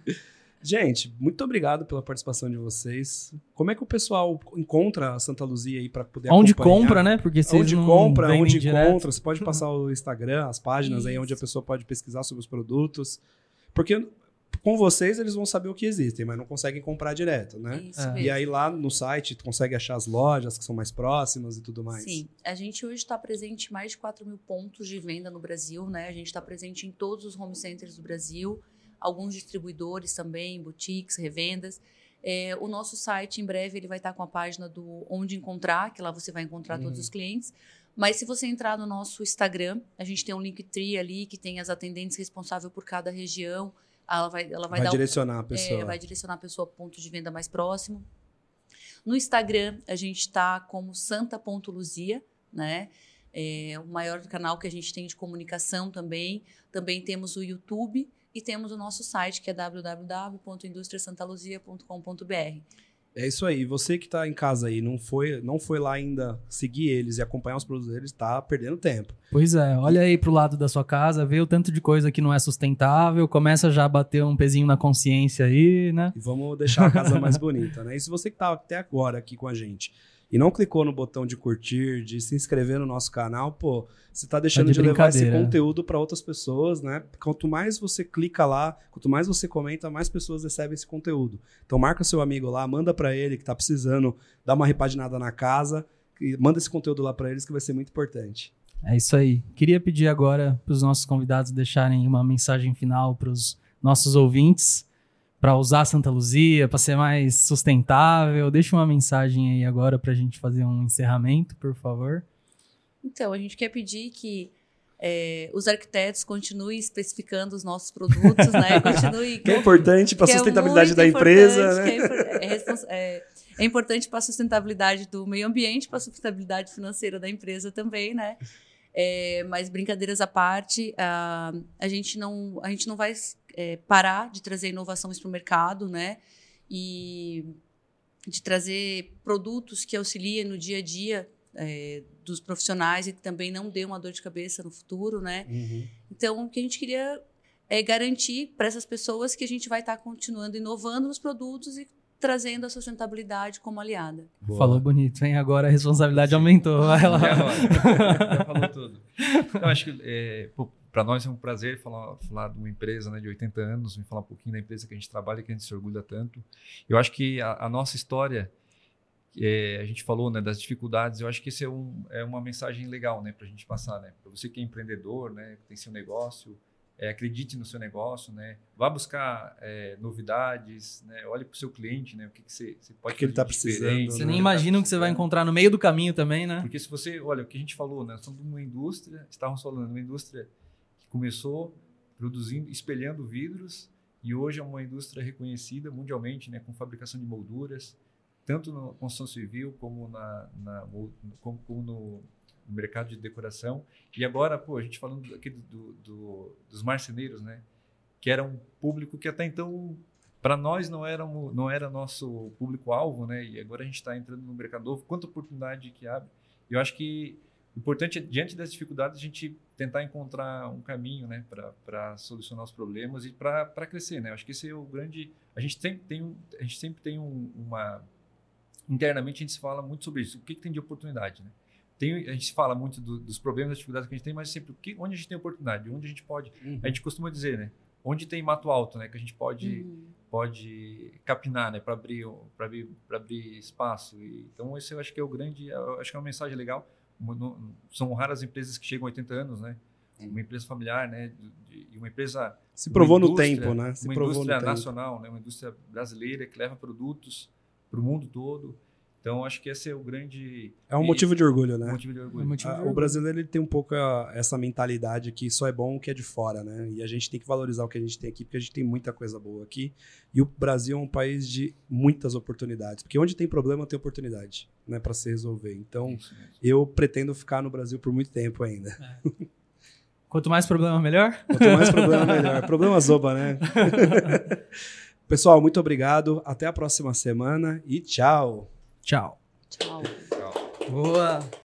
Gente, muito obrigado pela participação de vocês. Como é que o pessoal encontra a Santa Luzia aí para poder Onde acompanhar? compra, né? Porque vocês onde não compra, onde direto. encontra. Você pode (laughs) passar o Instagram, as páginas Isso. aí onde a pessoa pode pesquisar sobre os produtos. Porque com vocês eles vão saber o que existem, mas não conseguem comprar direto, né? Isso é. E aí lá no site consegue achar as lojas que são mais próximas e tudo mais. Sim, a gente hoje está presente em mais de 4 mil pontos de venda no Brasil, né? A gente está presente em todos os home centers do Brasil alguns distribuidores também, boutiques, revendas. É, o nosso site, em breve, ele vai estar com a página do Onde Encontrar, que lá você vai encontrar uhum. todos os clientes. Mas se você entrar no nosso Instagram, a gente tem um Linktree ali que tem as atendentes responsáveis por cada região. Ela vai, ela vai, vai dar direcionar a pessoa. É, vai direcionar a pessoa a ponto de venda mais próximo. No Instagram, a gente está como santa.luzia, né? É o maior canal que a gente tem de comunicação também. Também temos o YouTube, e temos o nosso site que é www.industriasantaluzia.com.br. É isso aí. Você que está em casa aí, não foi, não foi lá ainda seguir eles e acompanhar os produtos deles, está perdendo tempo. Pois é, olha aí para o lado da sua casa, vê o tanto de coisa que não é sustentável, começa já a bater um pezinho na consciência aí, né? E vamos deixar a casa mais (laughs) bonita, né? E se você que está até agora aqui com a gente e não clicou no botão de curtir, de se inscrever no nosso canal, pô, você está deixando tá de, de levar esse conteúdo para outras pessoas, né? Quanto mais você clica lá, quanto mais você comenta, mais pessoas recebem esse conteúdo. Então marca seu amigo lá, manda para ele que está precisando dar uma repaginada na casa, e manda esse conteúdo lá para eles que vai ser muito importante. É isso aí. Queria pedir agora para os nossos convidados deixarem uma mensagem final para os nossos ouvintes para usar Santa Luzia, para ser mais sustentável? Deixa uma mensagem aí agora para a gente fazer um encerramento, por favor. Então, a gente quer pedir que é, os arquitetos continuem especificando os nossos produtos, né? (laughs) Continue, que é importante para a é sustentabilidade é da empresa, né? É, é, é, importante para a sustentabilidade do meio ambiente, para a sustentabilidade financeira da empresa também, né? É, mas brincadeiras à parte, a, a, gente não, a gente não vai é, parar de trazer inovações para o mercado, né? E de trazer produtos que auxiliem no dia a dia é, dos profissionais e que também não dê uma dor de cabeça no futuro, né? Uhum. Então, o que a gente queria é garantir para essas pessoas que a gente vai estar tá continuando inovando nos produtos e trazendo a sustentabilidade como aliada. Boa. Falou bonito, hein? Agora a responsabilidade aumentou. Vai lá. Já falou tudo. Eu acho que é, para nós é um prazer falar, falar de uma empresa né, de 80 anos, me falar um pouquinho da empresa que a gente trabalha e que a gente se orgulha tanto. Eu acho que a, a nossa história, é, a gente falou né, das dificuldades, eu acho que isso é, um, é uma mensagem legal né, para a gente passar. Né? Para você que é empreendedor, né, que tem seu negócio, é, acredite no seu negócio, né? Vá buscar é, novidades, né? Olhe para o seu cliente, né? O que, que você, você pode o que ele está precisando. Você né? nem imagina o que você vai encontrar no meio do caminho também, né? Porque se você, olha, o que a gente falou, né? Somos uma indústria, estávamos falando, uma indústria começou produzindo, espelhando vidros e hoje é uma indústria reconhecida mundialmente, né? Com fabricação de molduras, tanto na construção civil como na, na como, como no no mercado de decoração. E agora, pô, a gente falando aqui do, do, dos marceneiros, né? Que era um público que até então, para nós, não era, não era nosso público-alvo, né? E agora a gente está entrando no mercado novo. Quanta oportunidade que abre. Eu acho que importante diante das dificuldades, a gente tentar encontrar um caminho, né? Para solucionar os problemas e para crescer, né? Acho que esse é o grande... A gente sempre tem, a gente sempre tem um, uma... Internamente, a gente se fala muito sobre isso. O que, que tem de oportunidade, né? tem, a gente fala muito do, dos problemas, das dificuldades que a gente tem, mas sempre que, onde a gente tem oportunidade, onde a gente pode. Uhum. A gente costuma dizer, né? Onde tem mato alto, né? Que a gente pode, uhum. pode capinar, né? Para abrir, para abrir, pra abrir espaço. E, então, esse eu acho que é o grande. Eu acho que é uma mensagem legal. São raras empresas que chegam a 80 anos, né? Uma empresa familiar, né? E uma empresa. Se provou no tempo, né? Se uma indústria nacional, né? Uma indústria brasileira que leva produtos para o mundo todo. Então, acho que esse é o grande. É um motivo de orgulho, né? Um motivo de orgulho. É motivo de orgulho. O brasileiro ele tem um pouco a, essa mentalidade que só é bom o que é de fora, né? E a gente tem que valorizar o que a gente tem aqui, porque a gente tem muita coisa boa aqui. E o Brasil é um país de muitas oportunidades. Porque onde tem problema, tem oportunidade, né? Para se resolver. Então, eu pretendo ficar no Brasil por muito tempo ainda. É. Quanto mais problema, melhor? (laughs) Quanto mais problema, melhor. problema zoba, né? (laughs) Pessoal, muito obrigado. Até a próxima semana e tchau. Tchau. Tchau. Boa.